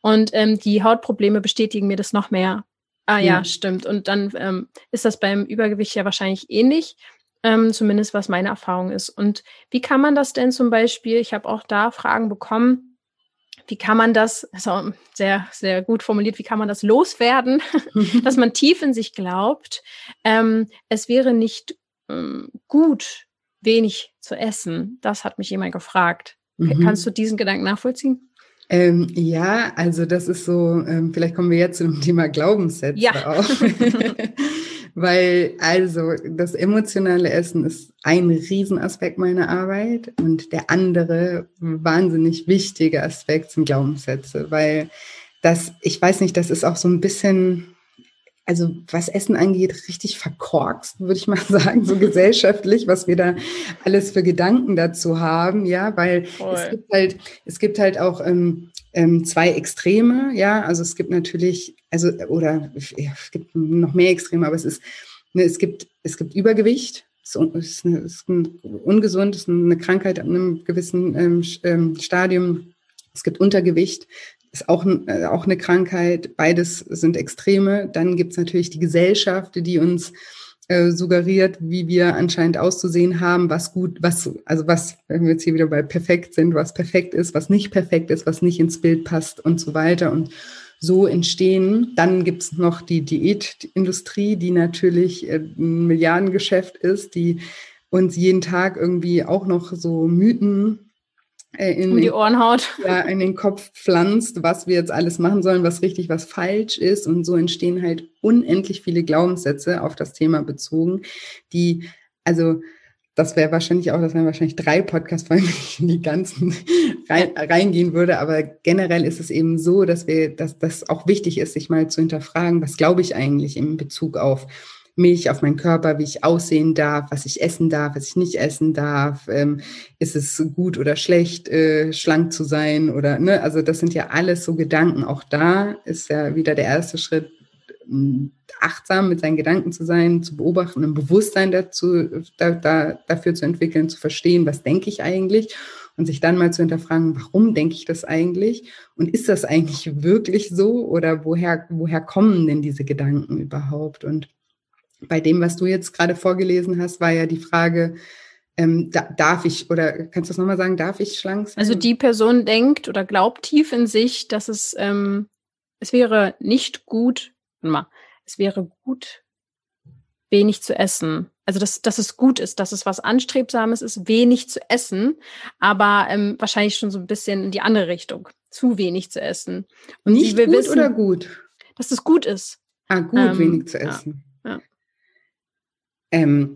Und ähm, die Hautprobleme bestätigen mir das noch mehr. Ah ja, ja, stimmt. Und dann ähm, ist das beim Übergewicht ja wahrscheinlich ähnlich, ähm, zumindest was meine Erfahrung ist. Und wie kann man das denn zum Beispiel, ich habe auch da Fragen bekommen, wie kann man das, also sehr, sehr gut formuliert, wie kann man das loswerden, dass man tief in sich glaubt, ähm, es wäre nicht ähm, gut, wenig zu essen. Das hat mich jemand gefragt. Mhm. Kannst du diesen Gedanken nachvollziehen? Ähm, ja, also das ist so, ähm, vielleicht kommen wir jetzt zu dem Thema Glaubenssätze ja. auch. Weil also das emotionale Essen ist ein Riesenaspekt meiner Arbeit und der andere wahnsinnig wichtige Aspekt sind Glaubenssätze, weil das, ich weiß nicht, das ist auch so ein bisschen also was Essen angeht, richtig verkorkst, würde ich mal sagen, so gesellschaftlich, was wir da alles für Gedanken dazu haben, ja, weil Voll. es gibt halt, es gibt halt auch ähm, ähm, zwei Extreme, ja, also es gibt natürlich, also oder ja, es gibt noch mehr Extreme, aber es ist, ne, es gibt, es gibt Übergewicht, es ist, eine, es ist ein ungesund, es ist eine Krankheit an einem gewissen ähm, ähm Stadium. Es gibt Untergewicht, ist auch, äh, auch eine Krankheit. Beides sind Extreme. Dann gibt es natürlich die Gesellschaft, die uns äh, suggeriert, wie wir anscheinend auszusehen haben, was gut, was, also was, wenn wir jetzt hier wieder bei perfekt sind, was perfekt ist, was nicht perfekt ist, was nicht ins Bild passt und so weiter. Und so entstehen. Dann gibt es noch die Diätindustrie, die natürlich äh, ein Milliardengeschäft ist, die uns jeden Tag irgendwie auch noch so Mythen in um die Ohren haut. Ja, in den Kopf pflanzt, was wir jetzt alles machen sollen, was richtig, was falsch ist. Und so entstehen halt unendlich viele Glaubenssätze auf das Thema bezogen, die, also das wäre wahrscheinlich auch, das wären wahrscheinlich drei Podcast-Folgen, in die ganzen rein, reingehen würde. Aber generell ist es eben so, dass wir, dass das auch wichtig ist, sich mal zu hinterfragen, was glaube ich eigentlich in Bezug auf mich, auf meinen Körper, wie ich aussehen darf, was ich essen darf, was ich nicht essen darf. Ähm, ist es gut oder schlecht, äh, schlank zu sein oder ne? Also das sind ja alles so Gedanken. Auch da ist ja wieder der erste Schritt, achtsam mit seinen Gedanken zu sein, zu beobachten, ein Bewusstsein dazu, da, da, dafür zu entwickeln, zu verstehen, was denke ich eigentlich und sich dann mal zu hinterfragen, warum denke ich das eigentlich und ist das eigentlich wirklich so oder woher, woher kommen denn diese Gedanken überhaupt? Und bei dem, was du jetzt gerade vorgelesen hast, war ja die Frage, ähm, da, darf ich, oder kannst du das nochmal sagen, darf ich schlank sein? Also die Person denkt oder glaubt tief in sich, dass es, ähm, es wäre nicht gut, mal, es wäre gut, wenig zu essen. Also dass, dass es gut ist, dass es was Anstrebsames ist, wenig zu essen, aber ähm, wahrscheinlich schon so ein bisschen in die andere Richtung, zu wenig zu essen. Und nicht gut wissen, oder gut? Dass es gut ist. Ah, gut, ähm, wenig zu essen. Ja, ja. Ähm,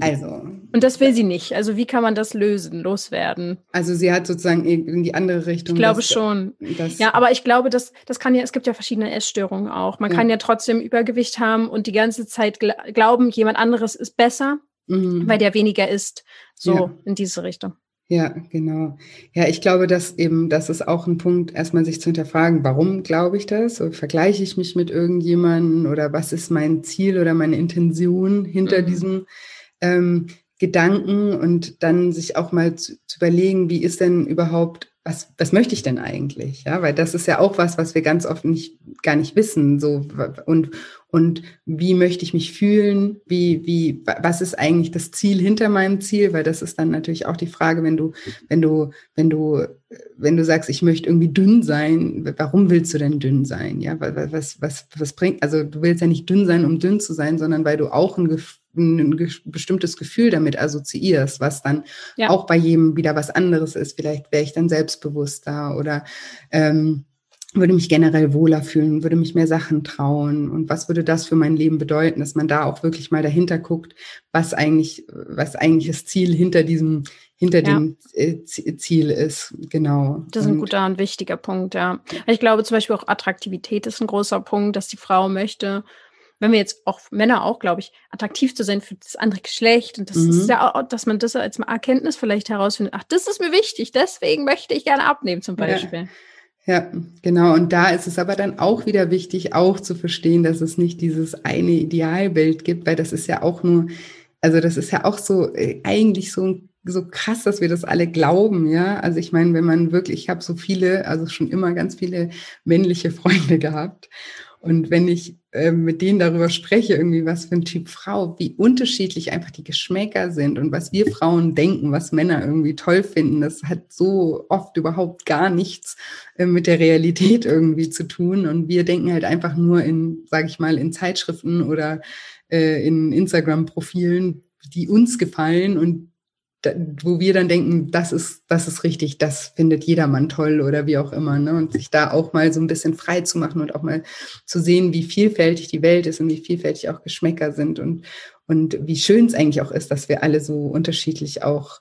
also. Und das will sie nicht. Also wie kann man das lösen, loswerden? Also sie hat sozusagen in die andere Richtung. Ich glaube dass, schon. Dass ja, aber ich glaube, dass das kann ja, es gibt ja verschiedene Essstörungen auch. Man ja. kann ja trotzdem Übergewicht haben und die ganze Zeit gl glauben, jemand anderes ist besser, mhm. weil der weniger isst. So ja. in diese Richtung. Ja, genau. Ja, ich glaube, dass eben, das ist auch ein Punkt, erstmal sich zu hinterfragen, warum glaube ich das? Oder vergleiche ich mich mit irgendjemandem oder was ist mein Ziel oder meine Intention hinter mhm. diesem ähm, Gedanken und dann sich auch mal zu, zu überlegen, wie ist denn überhaupt was, was möchte ich denn eigentlich? Ja, weil das ist ja auch was, was wir ganz oft nicht, gar nicht wissen. So, und, und wie möchte ich mich fühlen? Wie, wie, was ist eigentlich das Ziel hinter meinem Ziel? Weil das ist dann natürlich auch die Frage, wenn du, wenn du, wenn du, wenn du sagst, ich möchte irgendwie dünn sein, warum willst du denn dünn sein? Ja, was, was, was bringt, also du willst ja nicht dünn sein, um dünn zu sein, sondern weil du auch ein Gefühl ein bestimmtes Gefühl damit assoziierst, was dann ja. auch bei jedem wieder was anderes ist. Vielleicht wäre ich dann selbstbewusster oder ähm, würde mich generell wohler fühlen, würde mich mehr Sachen trauen und was würde das für mein Leben bedeuten, dass man da auch wirklich mal dahinter guckt, was eigentlich, was eigentlich das Ziel hinter diesem, hinter ja. dem äh, Ziel ist, genau. Das ist ein guter und wichtiger Punkt, ja. Ich glaube zum Beispiel auch Attraktivität ist ein großer Punkt, dass die Frau möchte, wenn wir jetzt auch Männer auch, glaube ich, attraktiv zu sein für das andere Geschlecht und das mhm. ist ja auch, dass man das als Erkenntnis vielleicht herausfindet, ach, das ist mir wichtig, deswegen möchte ich gerne abnehmen zum Beispiel. Ja. Ja, genau. Und da ist es aber dann auch wieder wichtig, auch zu verstehen, dass es nicht dieses eine Idealbild gibt, weil das ist ja auch nur, also das ist ja auch so äh, eigentlich so so krass, dass wir das alle glauben, ja. Also ich meine, wenn man wirklich, ich habe so viele, also schon immer ganz viele männliche Freunde gehabt. Und wenn ich äh, mit denen darüber spreche, irgendwie was für ein Typ Frau, wie unterschiedlich einfach die Geschmäcker sind und was wir Frauen denken, was Männer irgendwie toll finden, das hat so oft überhaupt gar nichts äh, mit der Realität irgendwie zu tun. Und wir denken halt einfach nur in, sage ich mal, in Zeitschriften oder äh, in Instagram-Profilen, die uns gefallen und wo wir dann denken, das ist, das ist richtig, das findet jedermann toll oder wie auch immer. Ne? Und sich da auch mal so ein bisschen frei zu machen und auch mal zu sehen, wie vielfältig die Welt ist und wie vielfältig auch Geschmäcker sind und, und wie schön es eigentlich auch ist, dass wir alle so unterschiedlich auch,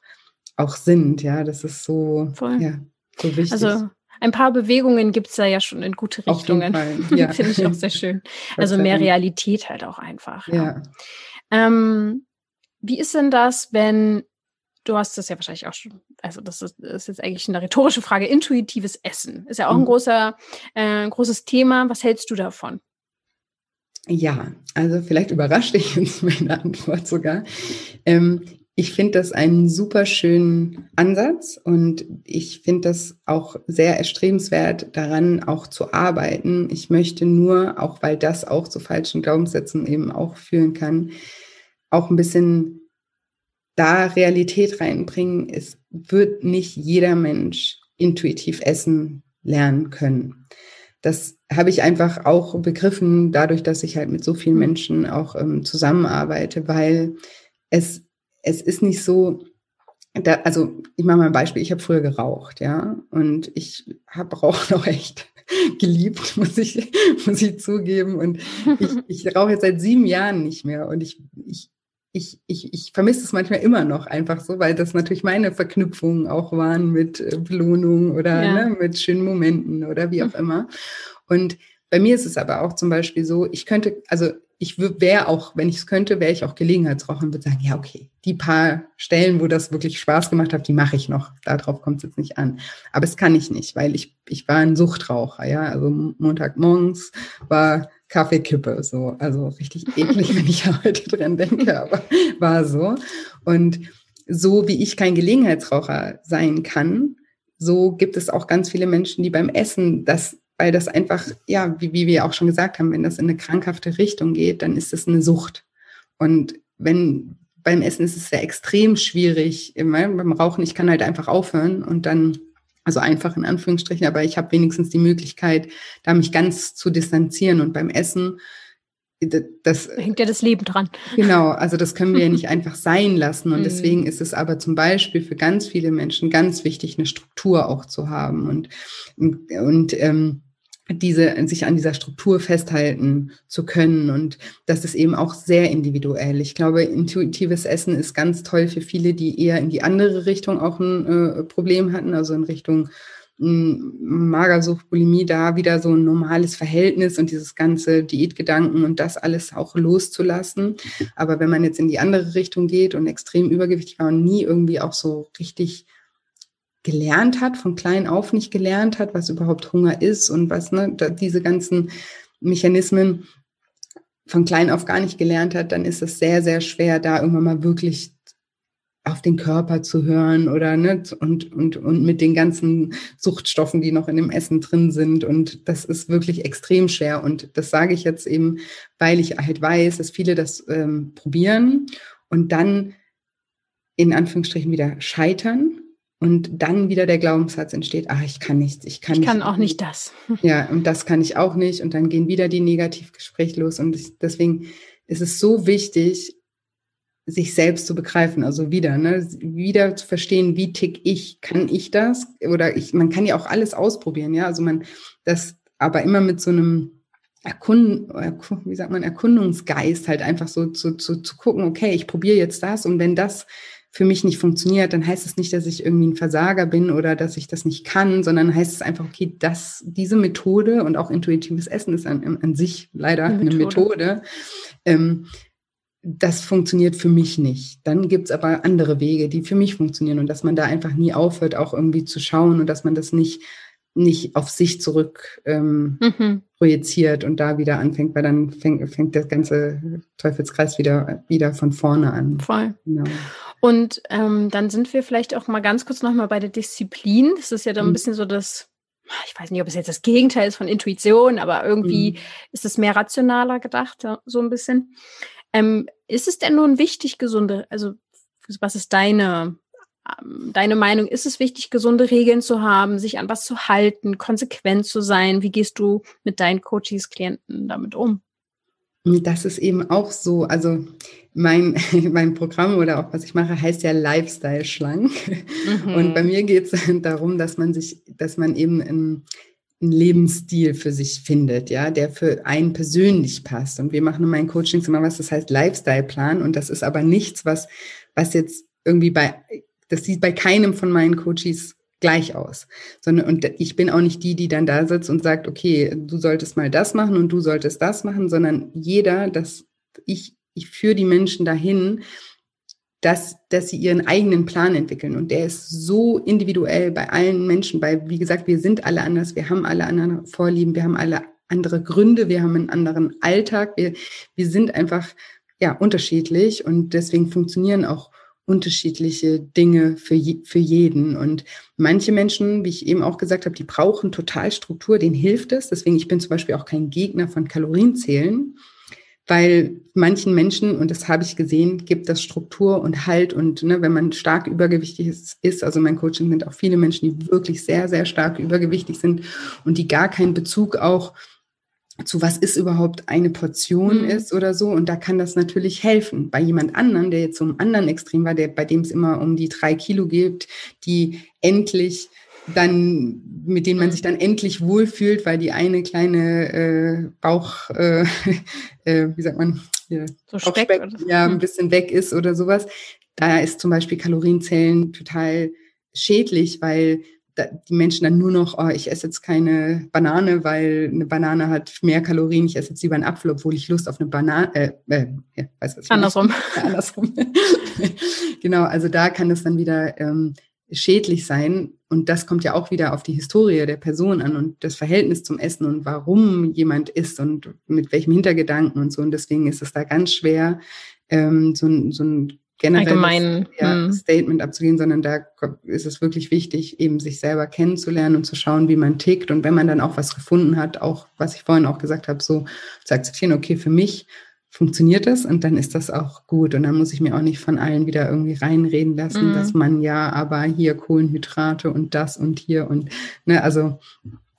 auch sind. Ja, das ist so, Voll. ja, so wichtig. Also ein paar Bewegungen gibt es da ja schon in gute Richtungen. Ja. Finde ich auch sehr schön. Also mehr Realität halt auch einfach. Ja. ja. Ähm, wie ist denn das, wenn du hast das ja wahrscheinlich auch schon, also das ist, ist jetzt eigentlich eine rhetorische Frage, intuitives Essen ist ja auch ein mhm. großer, äh, großes Thema. Was hältst du davon? Ja, also vielleicht überrascht dich jetzt meine Antwort sogar. Ähm, ich finde das einen super schönen Ansatz und ich finde das auch sehr erstrebenswert, daran auch zu arbeiten. Ich möchte nur, auch weil das auch zu falschen Glaubenssätzen eben auch führen kann, auch ein bisschen da Realität reinbringen. Es wird nicht jeder Mensch intuitiv essen lernen können. Das habe ich einfach auch begriffen, dadurch, dass ich halt mit so vielen Menschen auch ähm, zusammenarbeite, weil es es ist nicht so, da, also ich mache mal ein Beispiel, ich habe früher geraucht, ja, und ich habe Rauchen auch echt geliebt, muss ich, muss ich zugeben. Und ich, ich rauche jetzt seit sieben Jahren nicht mehr und ich, ich, ich, ich, ich vermisse es manchmal immer noch einfach so, weil das natürlich meine Verknüpfungen auch waren mit äh, Belohnung oder ja. ne, mit schönen Momenten oder wie auch mhm. immer. Und bei mir ist es aber auch zum Beispiel so, ich könnte, also ich wäre auch, wenn ich es könnte, wäre ich auch Gelegenheitsraucher und würde sagen, ja, okay, die paar Stellen, wo das wirklich Spaß gemacht hat, die mache ich noch. Darauf kommt es jetzt nicht an. Aber es kann ich nicht, weil ich, ich war ein Suchtraucher, ja. Also Montagmorgens war Kaffeekippe, so. Also richtig eklig, wenn ich heute dran denke, aber war so. Und so wie ich kein Gelegenheitsraucher sein kann, so gibt es auch ganz viele Menschen, die beim Essen das weil das einfach, ja, wie, wie wir auch schon gesagt haben, wenn das in eine krankhafte Richtung geht, dann ist das eine Sucht. Und wenn beim Essen ist es sehr extrem schwierig, beim Rauchen, ich kann halt einfach aufhören und dann, also einfach in Anführungsstrichen, aber ich habe wenigstens die Möglichkeit, da mich ganz zu distanzieren und beim Essen, das da hängt ja das Leben dran. Genau, also das können wir ja nicht einfach sein lassen. Und mhm. deswegen ist es aber zum Beispiel für ganz viele Menschen ganz wichtig, eine Struktur auch zu haben. Und, und ähm, diese, sich an dieser Struktur festhalten zu können. Und das ist eben auch sehr individuell. Ich glaube, intuitives Essen ist ganz toll für viele, die eher in die andere Richtung auch ein äh, Problem hatten, also in Richtung hm, Magersucht, Bulimie, da wieder so ein normales Verhältnis und dieses ganze Diätgedanken und das alles auch loszulassen. Aber wenn man jetzt in die andere Richtung geht und extrem übergewichtig war und nie irgendwie auch so richtig gelernt hat, von klein auf nicht gelernt hat, was überhaupt Hunger ist und was, ne, diese ganzen Mechanismen von klein auf gar nicht gelernt hat, dann ist es sehr, sehr schwer, da irgendwann mal wirklich auf den Körper zu hören oder ne, und, und, und mit den ganzen Suchtstoffen, die noch in dem Essen drin sind. Und das ist wirklich extrem schwer. Und das sage ich jetzt eben, weil ich halt weiß, dass viele das ähm, probieren und dann in Anführungsstrichen wieder scheitern und dann wieder der Glaubenssatz entsteht, ah, ich kann nichts, ich kann Ich kann auch nicht das. Ja, und das kann ich auch nicht. Und dann gehen wieder die Negativgespräche los. Und deswegen ist es so wichtig, sich selbst zu begreifen, also wieder, ne, wieder zu verstehen, wie tick ich, kann ich das? Oder ich, man kann ja auch alles ausprobieren, ja, also man, das, aber immer mit so einem Erkunden, wie sagt man, Erkundungsgeist halt einfach so zu, zu, zu gucken, okay, ich probiere jetzt das und wenn das für mich nicht funktioniert, dann heißt es nicht, dass ich irgendwie ein Versager bin oder dass ich das nicht kann, sondern heißt es einfach, okay, dass diese Methode und auch intuitives Essen ist an, an sich leider eine Methode, eine Methode ähm, das funktioniert für mich nicht. Dann gibt es aber andere Wege, die für mich funktionieren und dass man da einfach nie aufhört, auch irgendwie zu schauen und dass man das nicht nicht auf sich zurück ähm, mhm. projiziert und da wieder anfängt, weil dann fängt, fängt der ganze Teufelskreis wieder, wieder von vorne an. Voll. Genau. Und ähm, dann sind wir vielleicht auch mal ganz kurz nochmal bei der Disziplin. Das ist ja dann ein mhm. bisschen so das, ich weiß nicht, ob es jetzt das Gegenteil ist von Intuition, aber irgendwie mhm. ist es mehr rationaler gedacht, so ein bisschen. Ähm, ist es denn nun wichtig, gesunde, also was ist deine ähm, deine Meinung, ist es wichtig, gesunde Regeln zu haben, sich an was zu halten, konsequent zu sein? Wie gehst du mit deinen Coaches, Klienten damit um? Das ist eben auch so. Also mein, mein Programm oder auch was ich mache, heißt ja Lifestyle schlank. Mhm. Und bei mir geht es darum, dass man sich, dass man eben einen, einen Lebensstil für sich findet, ja, der für einen persönlich passt. Und wir machen in meinen Coachings immer was, das heißt Lifestyle-Plan. Und das ist aber nichts, was, was jetzt irgendwie bei das sieht bei keinem von meinen Coaches gleich aus. Sondern, und ich bin auch nicht die, die dann da sitzt und sagt, okay, du solltest mal das machen und du solltest das machen, sondern jeder, dass ich, ich führe die Menschen dahin, dass, dass sie ihren eigenen Plan entwickeln. Und der ist so individuell bei allen Menschen, weil, wie gesagt, wir sind alle anders, wir haben alle andere Vorlieben, wir haben alle andere Gründe, wir haben einen anderen Alltag, wir, wir sind einfach ja unterschiedlich und deswegen funktionieren auch unterschiedliche Dinge für, je, für jeden. Und manche Menschen, wie ich eben auch gesagt habe, die brauchen total Struktur, denen hilft es. Deswegen, ich bin zum Beispiel auch kein Gegner von Kalorienzählen, weil manchen Menschen, und das habe ich gesehen, gibt das Struktur und Halt. Und ne, wenn man stark übergewichtig ist, ist, also mein Coaching sind auch viele Menschen, die wirklich sehr, sehr stark übergewichtig sind und die gar keinen Bezug auch zu was ist überhaupt eine Portion mhm. ist oder so. Und da kann das natürlich helfen. Bei jemand anderen, der jetzt so einem anderen Extrem war, der, bei dem es immer um die drei Kilo gibt, die endlich dann, mit denen man sich dann endlich wohlfühlt, weil die eine kleine äh, Bauch, äh, äh, wie sagt man, ja, so Speck, Speck ja, ein hm. bisschen weg ist oder sowas. Da ist zum Beispiel Kalorienzellen total schädlich, weil die Menschen dann nur noch, oh, ich esse jetzt keine Banane, weil eine Banane hat mehr Kalorien, ich esse jetzt lieber einen Apfel, obwohl ich Lust auf eine Banane, äh, äh, ja, weiß was Andersrum. Ja, andersrum. genau, also da kann es dann wieder ähm, schädlich sein. Und das kommt ja auch wieder auf die Historie der Person an und das Verhältnis zum Essen und warum jemand isst und mit welchem Hintergedanken und so. Und deswegen ist es da ganz schwer, ähm, so, so ein generelles ja, hm. Statement abzugehen, sondern da ist es wirklich wichtig, eben sich selber kennenzulernen und zu schauen, wie man tickt. Und wenn man dann auch was gefunden hat, auch was ich vorhin auch gesagt habe, so zu akzeptieren, okay, für mich funktioniert das und dann ist das auch gut. Und dann muss ich mir auch nicht von allen wieder irgendwie reinreden lassen, mhm. dass man ja, aber hier Kohlenhydrate und das und hier und ne, also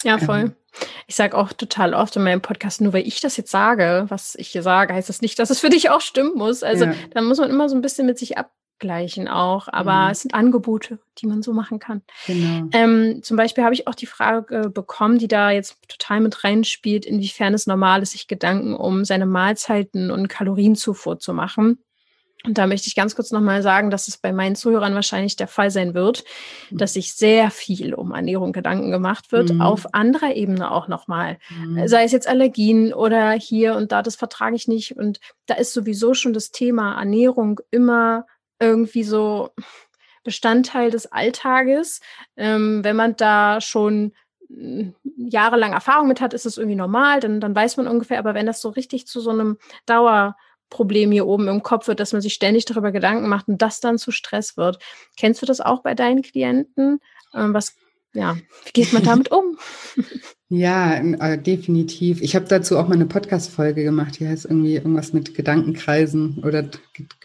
ja, voll. Ähm, ich sage auch total oft in meinem Podcast, nur weil ich das jetzt sage, was ich hier sage, heißt das nicht, dass es für dich auch stimmen muss. Also ja. da muss man immer so ein bisschen mit sich abgleichen auch. Aber mhm. es sind Angebote, die man so machen kann. Genau. Ähm, zum Beispiel habe ich auch die Frage bekommen, die da jetzt total mit reinspielt, inwiefern es normal ist, sich Gedanken um seine Mahlzeiten und Kalorienzufuhr zu machen. Und da möchte ich ganz kurz nochmal sagen, dass es bei meinen Zuhörern wahrscheinlich der Fall sein wird, mhm. dass sich sehr viel um Ernährung Gedanken gemacht wird, mhm. auf anderer Ebene auch nochmal. Mhm. Sei es jetzt Allergien oder hier und da, das vertrage ich nicht. Und da ist sowieso schon das Thema Ernährung immer irgendwie so Bestandteil des Alltages. Ähm, wenn man da schon hm, jahrelang Erfahrung mit hat, ist es irgendwie normal, dann, dann weiß man ungefähr, aber wenn das so richtig zu so einem Dauer Problem hier oben im Kopf wird, dass man sich ständig darüber Gedanken macht und das dann zu Stress wird. Kennst du das auch bei deinen Klienten? Ähm, was, ja, wie geht man damit um? Ja, äh, definitiv. Ich habe dazu auch mal eine Podcast-Folge gemacht, die heißt irgendwie irgendwas mit Gedankenkreisen oder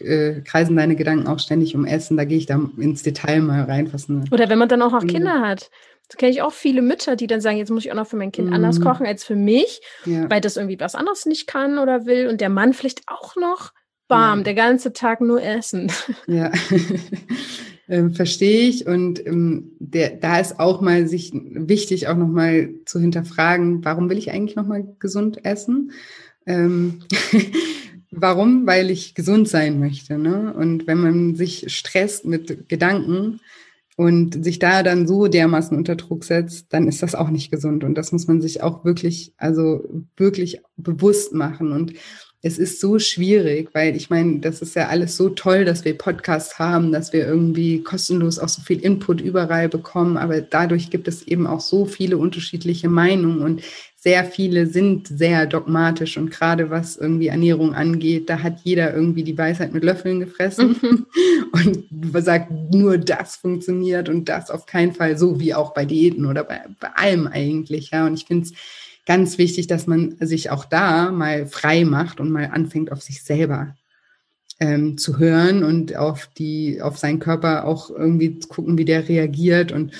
äh, kreisen deine Gedanken auch ständig um Essen. Da gehe ich da ins Detail mal rein. Was oder wenn man dann auch noch Kinder hat. Das kenne ich auch viele Mütter, die dann sagen, jetzt muss ich auch noch für mein Kind mm. anders mhm. kochen als für mich, ja. weil das irgendwie was anderes nicht kann oder will. Und der Mann vielleicht auch noch, bam, ja. der ganze Tag nur essen. Ja, ähm, verstehe ich. Und ähm, der, da ist auch mal sich wichtig, auch nochmal zu hinterfragen, warum will ich eigentlich nochmal gesund essen? Ähm, warum? Weil ich gesund sein möchte. Ne? Und wenn man sich stresst mit Gedanken, und sich da dann so dermaßen unter Druck setzt, dann ist das auch nicht gesund. Und das muss man sich auch wirklich, also wirklich bewusst machen. Und es ist so schwierig, weil ich meine, das ist ja alles so toll, dass wir Podcasts haben, dass wir irgendwie kostenlos auch so viel Input überall bekommen. Aber dadurch gibt es eben auch so viele unterschiedliche Meinungen. Und sehr viele sind sehr dogmatisch und gerade was irgendwie Ernährung angeht, da hat jeder irgendwie die Weisheit mit Löffeln gefressen mhm. und sagt, nur das funktioniert und das auf keinen Fall, so wie auch bei Diäten oder bei, bei allem eigentlich. Ja, und ich finde es ganz wichtig, dass man sich auch da mal frei macht und mal anfängt, auf sich selber ähm, zu hören und auf die, auf seinen Körper auch irgendwie zu gucken, wie der reagiert und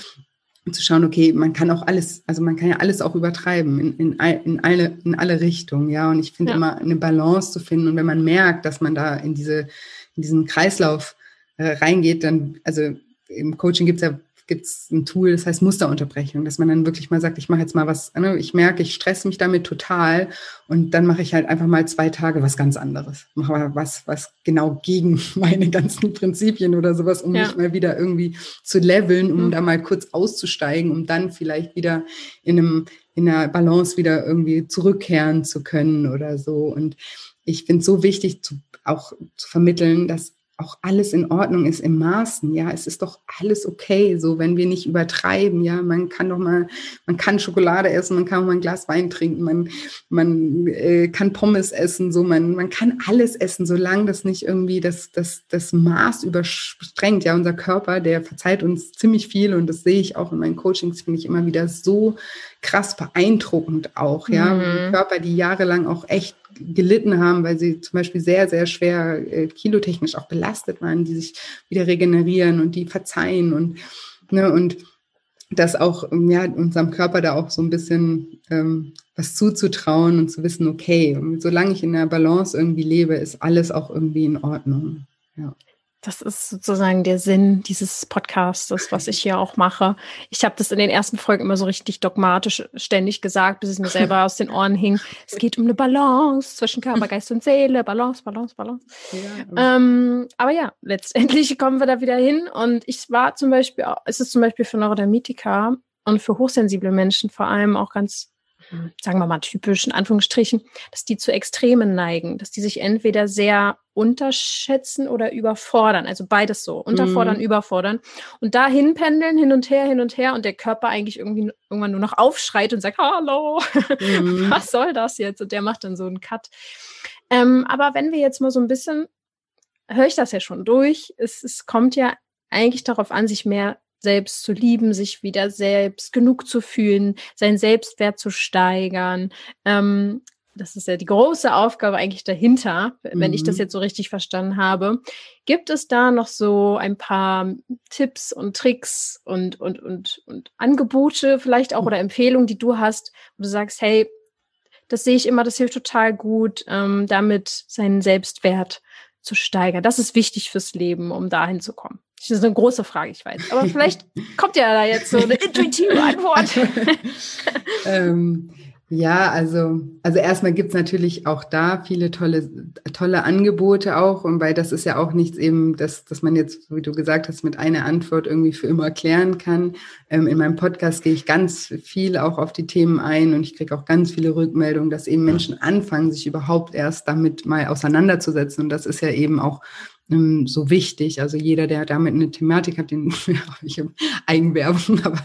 zu schauen, okay, man kann auch alles, also man kann ja alles auch übertreiben in, in, in, alle, in alle Richtungen, ja. Und ich finde ja. immer eine Balance zu finden. Und wenn man merkt, dass man da in diese, in diesen Kreislauf äh, reingeht, dann, also im Coaching gibt es ja gibt es ein Tool, das heißt Musterunterbrechung, dass man dann wirklich mal sagt, ich mache jetzt mal was, ne, ich merke, ich stresse mich damit total und dann mache ich halt einfach mal zwei Tage was ganz anderes. Mache was, was genau gegen meine ganzen Prinzipien oder sowas, um ja. mich mal wieder irgendwie zu leveln, um mhm. da mal kurz auszusteigen, um dann vielleicht wieder in einem, in einer Balance wieder irgendwie zurückkehren zu können oder so. Und ich finde es so wichtig, zu, auch zu vermitteln, dass auch alles in Ordnung ist im Maßen. Ja, es ist doch alles okay, so wenn wir nicht übertreiben. Ja, man kann doch mal, man kann Schokolade essen, man kann auch mal ein Glas Wein trinken, man, man äh, kann Pommes essen, so man, man kann alles essen, solange das nicht irgendwie das, das, das Maß überstrengt. Ja, unser Körper, der verzeiht uns ziemlich viel und das sehe ich auch in meinen Coachings, finde ich immer wieder so krass beeindruckend auch. Ja, mhm. Körper, die jahrelang auch echt gelitten haben, weil sie zum Beispiel sehr, sehr schwer äh, kilotechnisch auch belastet waren, die sich wieder regenerieren und die verzeihen und, ne, und das auch, ja, unserem Körper da auch so ein bisschen ähm, was zuzutrauen und zu wissen, okay, solange ich in der Balance irgendwie lebe, ist alles auch irgendwie in Ordnung. Ja. Das ist sozusagen der Sinn dieses Podcasts, was ich hier auch mache. Ich habe das in den ersten Folgen immer so richtig dogmatisch ständig gesagt, bis es mir selber aus den Ohren hing. Es geht um eine Balance zwischen Körper, Geist und Seele. Balance, Balance, Balance. Ja. Ähm, aber ja, letztendlich kommen wir da wieder hin. Und ich war zum Beispiel, es ist zum Beispiel für Neurodermitiker und für hochsensible Menschen vor allem auch ganz sagen wir mal typisch in Anführungsstrichen, dass die zu Extremen neigen, dass die sich entweder sehr unterschätzen oder überfordern, also beides so, unterfordern, mhm. überfordern und dahin pendeln, hin und her, hin und her und der Körper eigentlich irgendwie irgendwann nur noch aufschreit und sagt, hallo, mhm. was soll das jetzt? Und der macht dann so einen Cut. Ähm, aber wenn wir jetzt mal so ein bisschen, höre ich das ja schon durch, es, es kommt ja eigentlich darauf an, sich mehr selbst zu lieben, sich wieder selbst genug zu fühlen, seinen Selbstwert zu steigern. Ähm, das ist ja die große Aufgabe eigentlich dahinter, wenn mhm. ich das mhm. jetzt so richtig verstanden habe. Gibt es da noch so ein paar Tipps und Tricks und, und, und, und Angebote vielleicht auch oder Empfehlungen, die du hast, wo du sagst, hey, das sehe ich immer, das hilft total gut, ähm, damit seinen Selbstwert zu steigern. Das ist wichtig fürs Leben, um dahin zu kommen. Das ist eine große Frage, ich weiß. Aber vielleicht kommt ja da jetzt so eine intuitive Antwort. ähm, ja, also, also erstmal gibt's natürlich auch da viele tolle, tolle Angebote auch. Und weil das ist ja auch nichts eben, dass, dass man jetzt, wie du gesagt hast, mit einer Antwort irgendwie für immer klären kann. Ähm, in meinem Podcast gehe ich ganz viel auch auf die Themen ein und ich kriege auch ganz viele Rückmeldungen, dass eben Menschen anfangen, sich überhaupt erst damit mal auseinanderzusetzen. Und das ist ja eben auch ähm, so wichtig. Also jeder, der damit eine Thematik hat, den ich habe Eigenwerbung, aber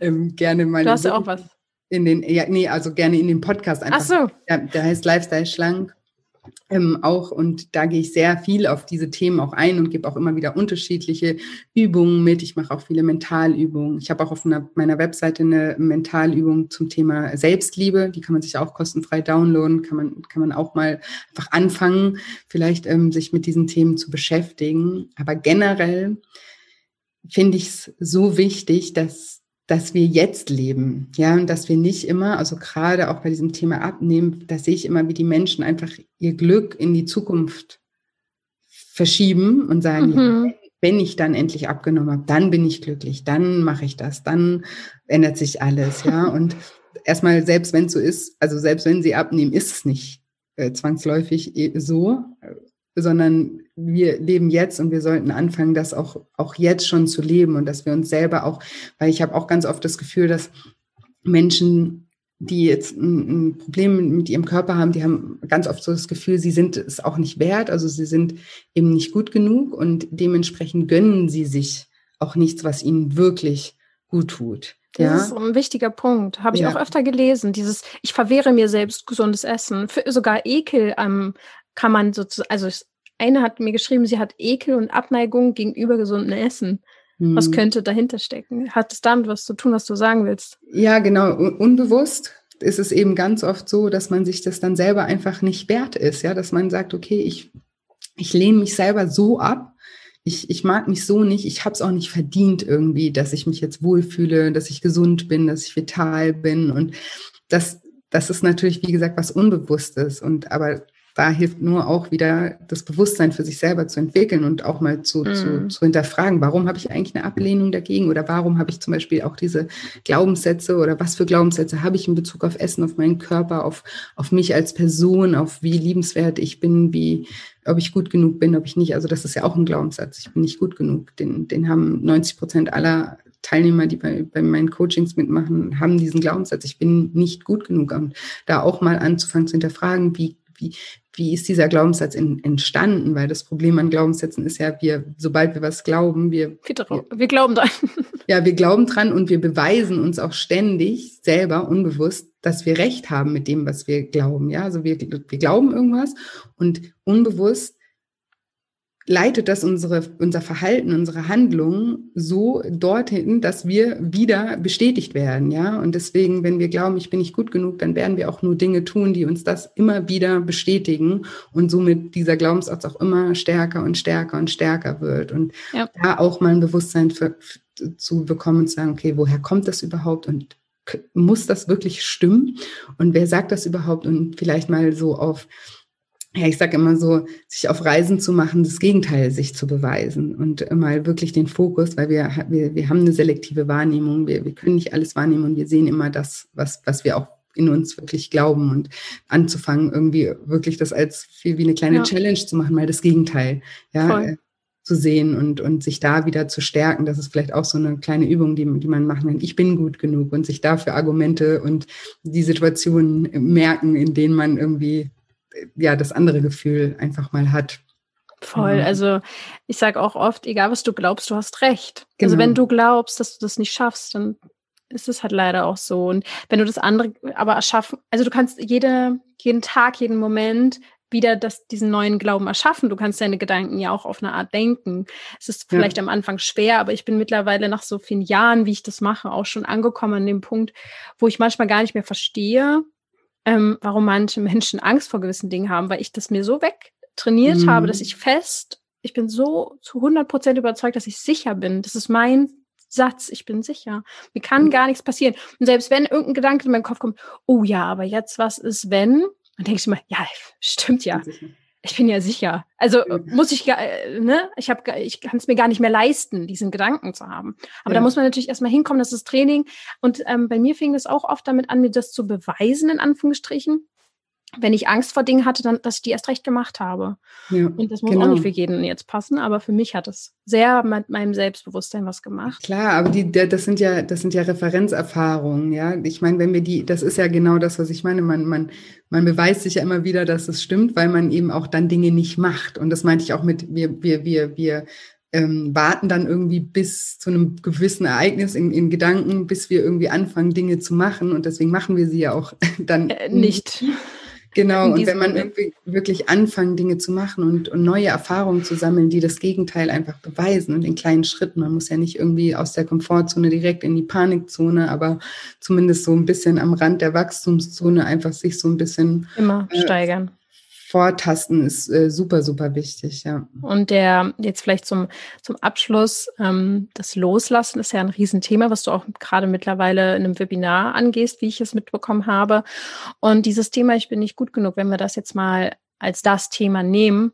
ähm, gerne mal. Du hast ja auch was in den, ja, nee, also gerne in den Podcast einfach. Ach so. Ja, der heißt Lifestyle Schlank. Ähm, auch und da gehe ich sehr viel auf diese Themen auch ein und gebe auch immer wieder unterschiedliche Übungen mit. Ich mache auch viele Mentalübungen. Ich habe auch auf einer, meiner Webseite eine Mentalübung zum Thema Selbstliebe. Die kann man sich auch kostenfrei downloaden. Kann man, kann man auch mal einfach anfangen, vielleicht ähm, sich mit diesen Themen zu beschäftigen. Aber generell finde ich es so wichtig, dass dass wir jetzt leben, ja, und dass wir nicht immer, also gerade auch bei diesem Thema Abnehmen, da sehe ich immer, wie die Menschen einfach ihr Glück in die Zukunft verschieben und sagen, mhm. wenn ich dann endlich abgenommen habe, dann bin ich glücklich, dann mache ich das, dann ändert sich alles, ja. Und erstmal, selbst wenn es so ist, also selbst wenn sie abnehmen, ist es nicht äh, zwangsläufig äh, so, sondern wir leben jetzt und wir sollten anfangen, das auch, auch jetzt schon zu leben und dass wir uns selber auch, weil ich habe auch ganz oft das Gefühl, dass Menschen, die jetzt ein, ein, Problem mit ihrem Körper haben, die haben ganz oft so das Gefühl, sie sind es auch nicht wert, also sie sind eben nicht gut genug und dementsprechend gönnen sie sich auch nichts, was ihnen wirklich gut tut. Das ja? ist ein wichtiger Punkt. Habe ich ja. auch öfter gelesen. Dieses, ich verwehre mir selbst gesundes Essen. Für, sogar Ekel ähm, kann man sozusagen, also eine hat mir geschrieben, sie hat Ekel und Abneigung gegenüber gesundem Essen. Hm. Was könnte dahinter stecken? Hat es damit was zu tun, was du sagen willst? Ja, genau. Unbewusst ist es eben ganz oft so, dass man sich das dann selber einfach nicht wert ist. Ja, dass man sagt, okay, ich, ich lehne mich selber so ab. Ich, ich mag mich so nicht. Ich habe es auch nicht verdient irgendwie, dass ich mich jetzt wohlfühle, dass ich gesund bin, dass ich vital bin. Und das, das ist natürlich, wie gesagt, was Unbewusstes. Und aber da hilft nur auch wieder das Bewusstsein für sich selber zu entwickeln und auch mal zu, mm. zu, mhm. zu hinterfragen, warum habe ich eigentlich eine Ablehnung dagegen oder warum habe ich zum Beispiel auch diese Glaubenssätze oder was für Glaubenssätze habe ich in Bezug auf Essen, auf meinen Körper, auf, auf mich als Person, auf wie liebenswert ich bin, wie, ob ich gut genug bin, ob ich nicht. Also das ist ja auch ein Glaubenssatz. Ich bin nicht gut genug. Den, den haben 90 Prozent aller Teilnehmer, die bei, bei meinen Coachings mitmachen, haben diesen Glaubenssatz, ich bin nicht gut genug. Und da auch mal anzufangen zu hinterfragen, wie, wie, wie ist dieser Glaubenssatz in, entstanden? Weil das Problem an Glaubenssätzen ist ja, wir, sobald wir was glauben, wir, wir, wir glauben dran. Ja, wir glauben dran und wir beweisen uns auch ständig selber unbewusst, dass wir recht haben mit dem, was wir glauben. Ja, also wir, wir glauben irgendwas und unbewusst leitet das unsere, unser Verhalten, unsere Handlungen so dorthin, dass wir wieder bestätigt werden, ja. Und deswegen, wenn wir glauben, ich bin nicht gut genug, dann werden wir auch nur Dinge tun, die uns das immer wieder bestätigen und somit dieser Glaubenssatz auch immer stärker und stärker und stärker wird. Und ja. da auch mal ein Bewusstsein für, zu bekommen und zu sagen, okay, woher kommt das überhaupt und muss das wirklich stimmen? Und wer sagt das überhaupt? Und vielleicht mal so auf ja, ich sage immer so, sich auf Reisen zu machen, das Gegenteil sich zu beweisen und mal wirklich den Fokus, weil wir, wir, wir haben eine selektive Wahrnehmung, wir, wir können nicht alles wahrnehmen und wir sehen immer das, was, was wir auch in uns wirklich glauben und anzufangen, irgendwie wirklich das als viel wie eine kleine ja. Challenge zu machen, mal das Gegenteil, ja, Voll. Äh, zu sehen und, und sich da wieder zu stärken. Das ist vielleicht auch so eine kleine Übung, die, die man machen kann. Ich bin gut genug und sich dafür Argumente und die Situationen merken, in denen man irgendwie ja das andere Gefühl einfach mal hat. Voll. Also ich sage auch oft, egal was du glaubst, du hast recht. Genau. Also wenn genau. du glaubst, dass du das nicht schaffst, dann ist es halt leider auch so. Und wenn du das andere aber erschaffen, also du kannst jede, jeden Tag, jeden Moment wieder das, diesen neuen Glauben erschaffen. Du kannst deine Gedanken ja auch auf eine Art denken. Es ist vielleicht ja. am Anfang schwer, aber ich bin mittlerweile nach so vielen Jahren, wie ich das mache, auch schon angekommen an dem Punkt, wo ich manchmal gar nicht mehr verstehe, ähm, warum manche Menschen Angst vor gewissen Dingen haben, weil ich das mir so wegtrainiert mhm. habe, dass ich fest, ich bin so zu 100 Prozent überzeugt, dass ich sicher bin. Das ist mein Satz, ich bin sicher. Mir kann mhm. gar nichts passieren. Und selbst wenn irgendein Gedanke in meinen Kopf kommt, oh ja, aber jetzt was ist, wenn? Dann denke ich mir, ja, stimmt ja ich bin ja sicher. Also muss ich, äh, ne, ich habe, ich kann es mir gar nicht mehr leisten, diesen Gedanken zu haben. Aber ja. da muss man natürlich erstmal hinkommen, das ist Training. Und ähm, bei mir fing es auch oft damit an, mir das zu beweisen, in Anführungsstrichen wenn ich Angst vor Dingen hatte, dann, dass ich die erst recht gemacht habe. Ja, und das muss genau. auch nicht für jeden jetzt passen, aber für mich hat es sehr mit meinem Selbstbewusstsein was gemacht. Klar, aber die, das sind ja, das sind ja Referenzerfahrungen, ja. Ich meine, wenn wir die, das ist ja genau das, was ich meine. Man, man, man beweist sich ja immer wieder, dass es stimmt, weil man eben auch dann Dinge nicht macht. Und das meinte ich auch mit, wir, wir, wir, wir ähm, warten dann irgendwie bis zu einem gewissen Ereignis in, in, Gedanken, bis wir irgendwie anfangen, Dinge zu machen. Und deswegen machen wir sie ja auch dann äh, nicht. Genau, und wenn man irgendwie wirklich anfangen, Dinge zu machen und, und, neue Erfahrungen zu sammeln, die das Gegenteil einfach beweisen und in kleinen Schritten. Man muss ja nicht irgendwie aus der Komfortzone direkt in die Panikzone, aber zumindest so ein bisschen am Rand der Wachstumszone einfach sich so ein bisschen immer äh, steigern vortasten ist äh, super, super wichtig, ja. Und der, jetzt vielleicht zum, zum Abschluss, ähm, das Loslassen ist ja ein Riesenthema, was du auch gerade mittlerweile in einem Webinar angehst, wie ich es mitbekommen habe. Und dieses Thema, ich bin nicht gut genug, wenn wir das jetzt mal als das Thema nehmen,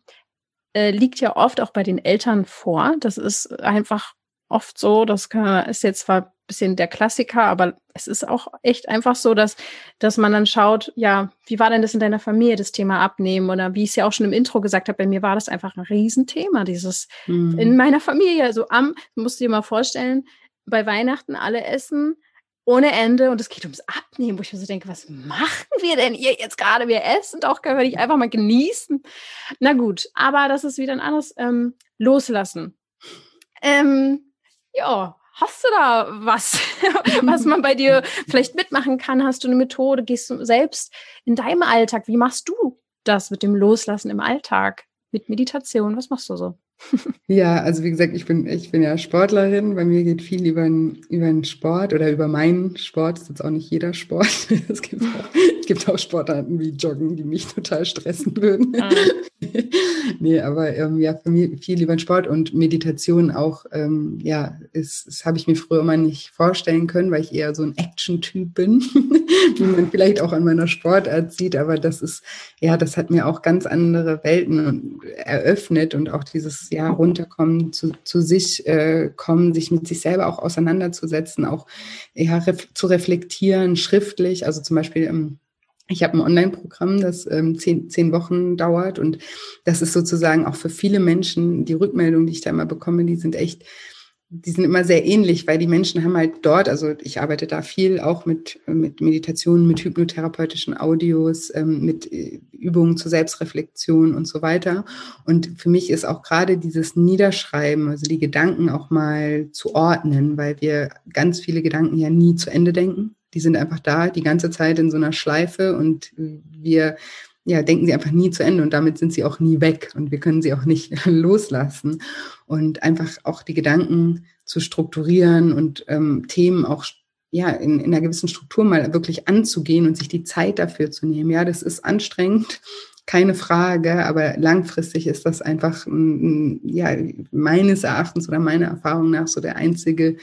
äh, liegt ja oft auch bei den Eltern vor. Das ist einfach oft so, das kann, ist jetzt zwar bisschen der Klassiker, aber es ist auch echt einfach so, dass, dass man dann schaut, ja, wie war denn das in deiner Familie, das Thema Abnehmen? Oder wie ich es ja auch schon im Intro gesagt habe, bei mir war das einfach ein Riesenthema, dieses mhm. in meiner Familie. Also am, musst du dir mal vorstellen, bei Weihnachten alle essen ohne Ende und es geht ums Abnehmen, wo ich mir so denke, was machen wir denn ihr jetzt gerade? Wir essen doch, können wir nicht einfach mal genießen. Na gut, aber das ist wieder ein anderes ähm, Loslassen. Ähm, ja, Hast du da was, was man bei dir vielleicht mitmachen kann? Hast du eine Methode? Gehst du selbst in deinem Alltag? Wie machst du das mit dem Loslassen im Alltag? Mit Meditation? Was machst du so? Ja, also wie gesagt, ich bin, ich bin ja Sportlerin. Bei mir geht viel über den, über den Sport oder über meinen Sport. Das ist jetzt auch nicht jeder Sport. Es gibt auch, gibt auch Sportarten wie Joggen, die mich total stressen würden. Ah. nee, aber ähm, ja, für mich viel den Sport und Meditation auch, ähm, ja, ist, das habe ich mir früher immer nicht vorstellen können, weil ich eher so ein Action-Typ bin, wie man vielleicht auch an meiner Sportart sieht. Aber das ist, ja, das hat mir auch ganz andere Welten eröffnet und auch dieses ja, runterkommen, zu, zu sich äh, kommen, sich mit sich selber auch auseinanderzusetzen, auch ja, ref zu reflektieren, schriftlich. Also zum Beispiel ähm, ich habe ein Online-Programm, das ähm, zehn, zehn Wochen dauert und das ist sozusagen auch für viele Menschen, die Rückmeldungen, die ich da immer bekomme, die sind echt die sind immer sehr ähnlich, weil die Menschen haben halt dort, also ich arbeite da viel auch mit, mit Meditationen, mit hypnotherapeutischen Audios, ähm, mit äh, Übungen zur Selbstreflexion und so weiter. Und für mich ist auch gerade dieses Niederschreiben, also die Gedanken auch mal zu ordnen, weil wir ganz viele Gedanken ja nie zu Ende denken. Die sind einfach da die ganze Zeit in so einer Schleife und wir ja, denken sie einfach nie zu Ende und damit sind sie auch nie weg und wir können sie auch nicht loslassen. Und einfach auch die Gedanken zu strukturieren und ähm, Themen auch ja, in, in einer gewissen Struktur mal wirklich anzugehen und sich die Zeit dafür zu nehmen. Ja, das ist anstrengend, keine Frage, aber langfristig ist das einfach, ja, meines Erachtens oder meiner Erfahrung nach so der einzige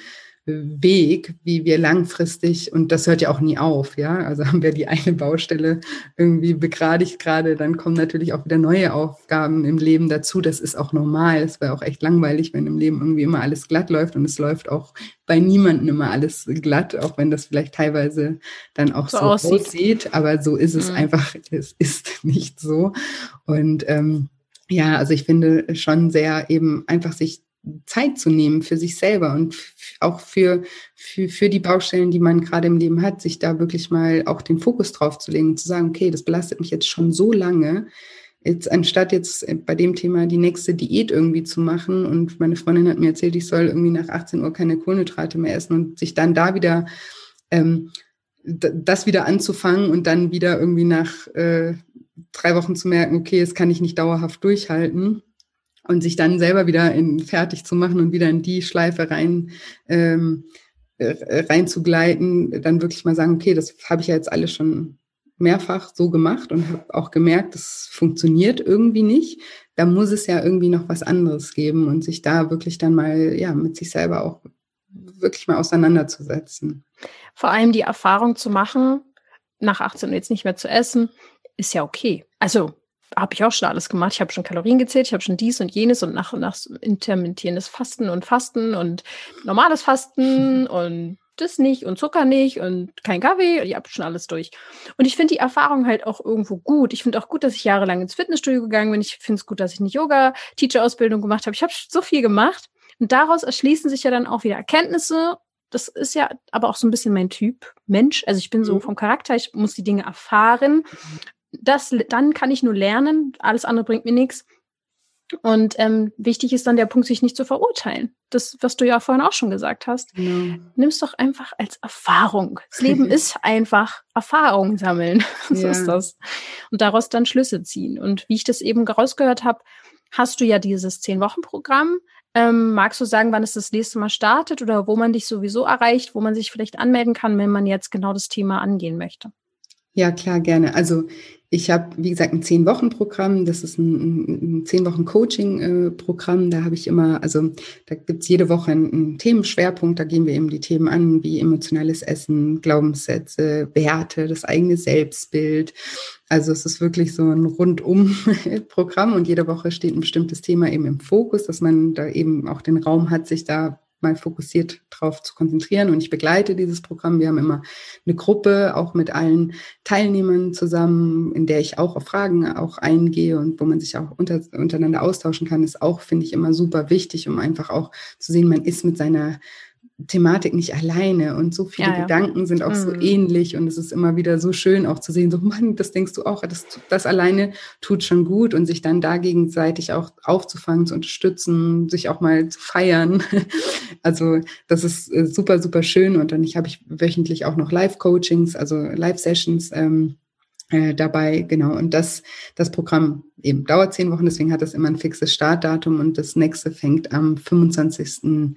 Weg, wie wir langfristig, und das hört ja auch nie auf, ja, also haben wir die eine Baustelle irgendwie begradigt gerade, dann kommen natürlich auch wieder neue Aufgaben im Leben dazu. Das ist auch normal. Es wäre auch echt langweilig, wenn im Leben irgendwie immer alles glatt läuft und es läuft auch bei niemandem immer alles glatt, auch wenn das vielleicht teilweise dann auch so, so aussieht. aussieht. Aber so ist es mhm. einfach, es ist nicht so. Und ähm, ja, also ich finde schon sehr eben einfach sich Zeit zu nehmen für sich selber und auch für, für, für die Baustellen, die man gerade im Leben hat, sich da wirklich mal auch den Fokus drauf zu legen und zu sagen, okay, das belastet mich jetzt schon so lange. Jetzt anstatt jetzt bei dem Thema die nächste Diät irgendwie zu machen und meine Freundin hat mir erzählt, ich soll irgendwie nach 18 Uhr keine Kohlenhydrate mehr essen und sich dann da wieder ähm, das wieder anzufangen und dann wieder irgendwie nach äh, drei Wochen zu merken, okay, das kann ich nicht dauerhaft durchhalten und sich dann selber wieder in, fertig zu machen und wieder in die Schleife rein ähm, äh, reinzugleiten, dann wirklich mal sagen, okay, das habe ich ja jetzt alles schon mehrfach so gemacht und habe auch gemerkt, das funktioniert irgendwie nicht. Da muss es ja irgendwie noch was anderes geben und sich da wirklich dann mal ja mit sich selber auch wirklich mal auseinanderzusetzen. Vor allem die Erfahrung zu machen, nach 18 Uhr jetzt nicht mehr zu essen, ist ja okay. Also habe ich auch schon alles gemacht. Ich habe schon Kalorien gezählt, ich habe schon dies und jenes und nach und nach intermittierendes Fasten und Fasten und normales Fasten und das nicht und Zucker nicht und kein Kaffee. Ich habe schon alles durch. Und ich finde die Erfahrung halt auch irgendwo gut. Ich finde auch gut, dass ich jahrelang ins Fitnessstudio gegangen bin. Ich finde es gut, dass ich eine Yoga-Teacher-Ausbildung gemacht habe. Ich habe so viel gemacht. Und daraus erschließen sich ja dann auch wieder Erkenntnisse. Das ist ja aber auch so ein bisschen mein Typ Mensch. Also ich bin so mhm. vom Charakter, ich muss die Dinge erfahren das, dann kann ich nur lernen, alles andere bringt mir nichts. Und ähm, wichtig ist dann der Punkt, sich nicht zu verurteilen. Das, was du ja vorhin auch schon gesagt hast. Genau. Nimm es doch einfach als Erfahrung. Das Leben ist einfach Erfahrung sammeln. so ja. ist das. Und daraus dann Schlüsse ziehen. Und wie ich das eben rausgehört habe, hast du ja dieses Zehn-Wochen-Programm. Ähm, magst du sagen, wann es das nächste Mal startet oder wo man dich sowieso erreicht, wo man sich vielleicht anmelden kann, wenn man jetzt genau das Thema angehen möchte? Ja, klar, gerne. Also ich habe, wie gesagt, ein Zehn-Wochen-Programm. Das ist ein, ein Zehn-Wochen-Coaching-Programm. Da habe ich immer, also da gibt's jede Woche einen, einen, Themenschwerpunkt. Da gehen wir eben die Themen an, wie emotionales Essen, Glaubenssätze, Werte, das eigene Selbstbild. Also es ist wirklich so ein Rundum-Programm und jede Woche steht ein bestimmtes Thema eben im Fokus, dass man da eben auch den Raum hat, sich da mal fokussiert drauf zu konzentrieren. Und ich begleite dieses Programm. Wir haben immer eine Gruppe, auch mit allen Teilnehmern zusammen, in der ich auch auf Fragen auch eingehe und wo man sich auch unter, untereinander austauschen kann, ist auch, finde ich, immer super wichtig, um einfach auch zu sehen, man ist mit seiner Thematik nicht alleine und so viele ja, ja. Gedanken sind auch mhm. so ähnlich und es ist immer wieder so schön auch zu sehen, so Mann, das denkst du auch, das, das alleine tut schon gut und sich dann da gegenseitig auch aufzufangen, zu unterstützen, sich auch mal zu feiern. Also das ist äh, super, super schön und dann habe ich wöchentlich auch noch Live-Coachings, also Live-Sessions ähm, äh, dabei, genau. Und das, das Programm eben dauert zehn Wochen, deswegen hat das immer ein fixes Startdatum und das nächste fängt am 25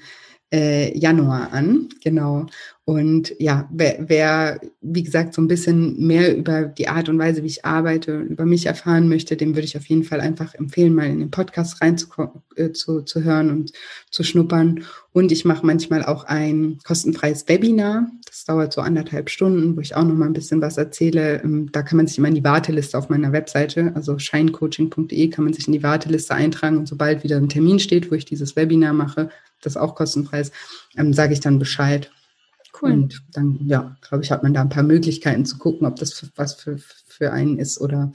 äh, Januar an, genau. Und ja, wer, wer, wie gesagt, so ein bisschen mehr über die Art und Weise, wie ich arbeite, über mich erfahren möchte, dem würde ich auf jeden Fall einfach empfehlen, mal in den Podcast rein zu, äh, zu, zu und zu schnuppern. Und ich mache manchmal auch ein kostenfreies Webinar. Das dauert so anderthalb Stunden, wo ich auch noch mal ein bisschen was erzähle. Ähm, da kann man sich immer in die Warteliste auf meiner Webseite, also shinecoaching.de, kann man sich in die Warteliste eintragen. Und sobald wieder ein Termin steht, wo ich dieses Webinar mache, das auch kostenfrei ist, ähm, sage ich dann Bescheid. Cool. Und dann, ja, glaube ich, hat man da ein paar Möglichkeiten zu gucken, ob das für, was für, für einen ist oder,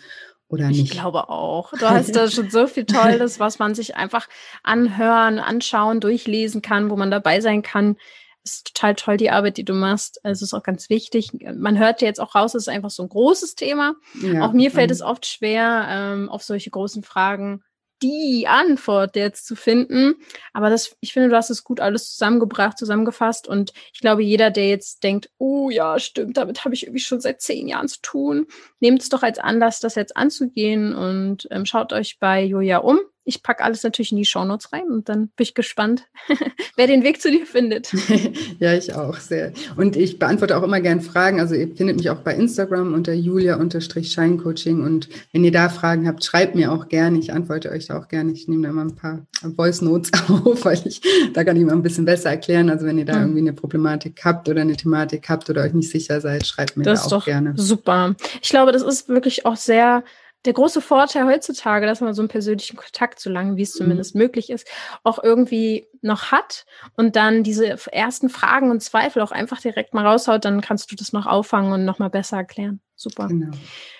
oder nicht. Ich glaube auch. Du hast da schon so viel Tolles, was man sich einfach anhören, anschauen, durchlesen kann, wo man dabei sein kann. Ist total toll, die Arbeit, die du machst. Also ist auch ganz wichtig. Man hört jetzt auch raus, es ist einfach so ein großes Thema. Ja, auch mir fällt es oft schwer, ähm, auf solche großen Fragen die Antwort jetzt zu finden. Aber das, ich finde, du hast es gut alles zusammengebracht, zusammengefasst. Und ich glaube, jeder, der jetzt denkt, oh ja, stimmt, damit habe ich irgendwie schon seit zehn Jahren zu tun, nehmt es doch als Anlass, das jetzt anzugehen und ähm, schaut euch bei Julia um. Ich packe alles natürlich in die Shownotes rein und dann bin ich gespannt, wer den Weg zu dir findet. ja, ich auch sehr. Und ich beantworte auch immer gern Fragen. Also ihr findet mich auch bei Instagram unter julia-scheincoaching und wenn ihr da Fragen habt, schreibt mir auch gerne. Ich antworte euch da auch gerne. Ich nehme da mal ein paar Voice Notes auf, weil ich da kann ich mal ein bisschen besser erklären. Also wenn ihr da mhm. irgendwie eine Problematik habt oder eine Thematik habt oder euch nicht sicher seid, schreibt mir das da auch gerne. Super. Ich glaube, das ist wirklich auch sehr der große Vorteil heutzutage, dass man so einen persönlichen Kontakt, so lange wie es mhm. zumindest mhm. möglich ist, auch irgendwie noch hat und dann diese ersten Fragen und Zweifel auch einfach direkt mal raushaut, dann kannst du das noch auffangen und nochmal besser erklären. Super. Genau.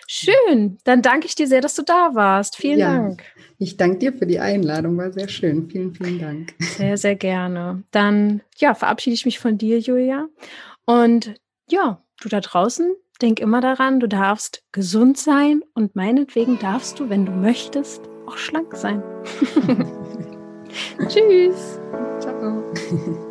Schön. Dann danke ich dir sehr, dass du da warst. Vielen ja, Dank. Ich danke dir für die Einladung. War sehr schön. Vielen, vielen Dank. Sehr, sehr gerne. Dann, ja, verabschiede ich mich von dir, Julia. Und ja, du da draußen, denk immer daran, du darfst gesund sein und meinetwegen darfst du, wenn du möchtest, auch schlank sein. Tschüss. Ciao.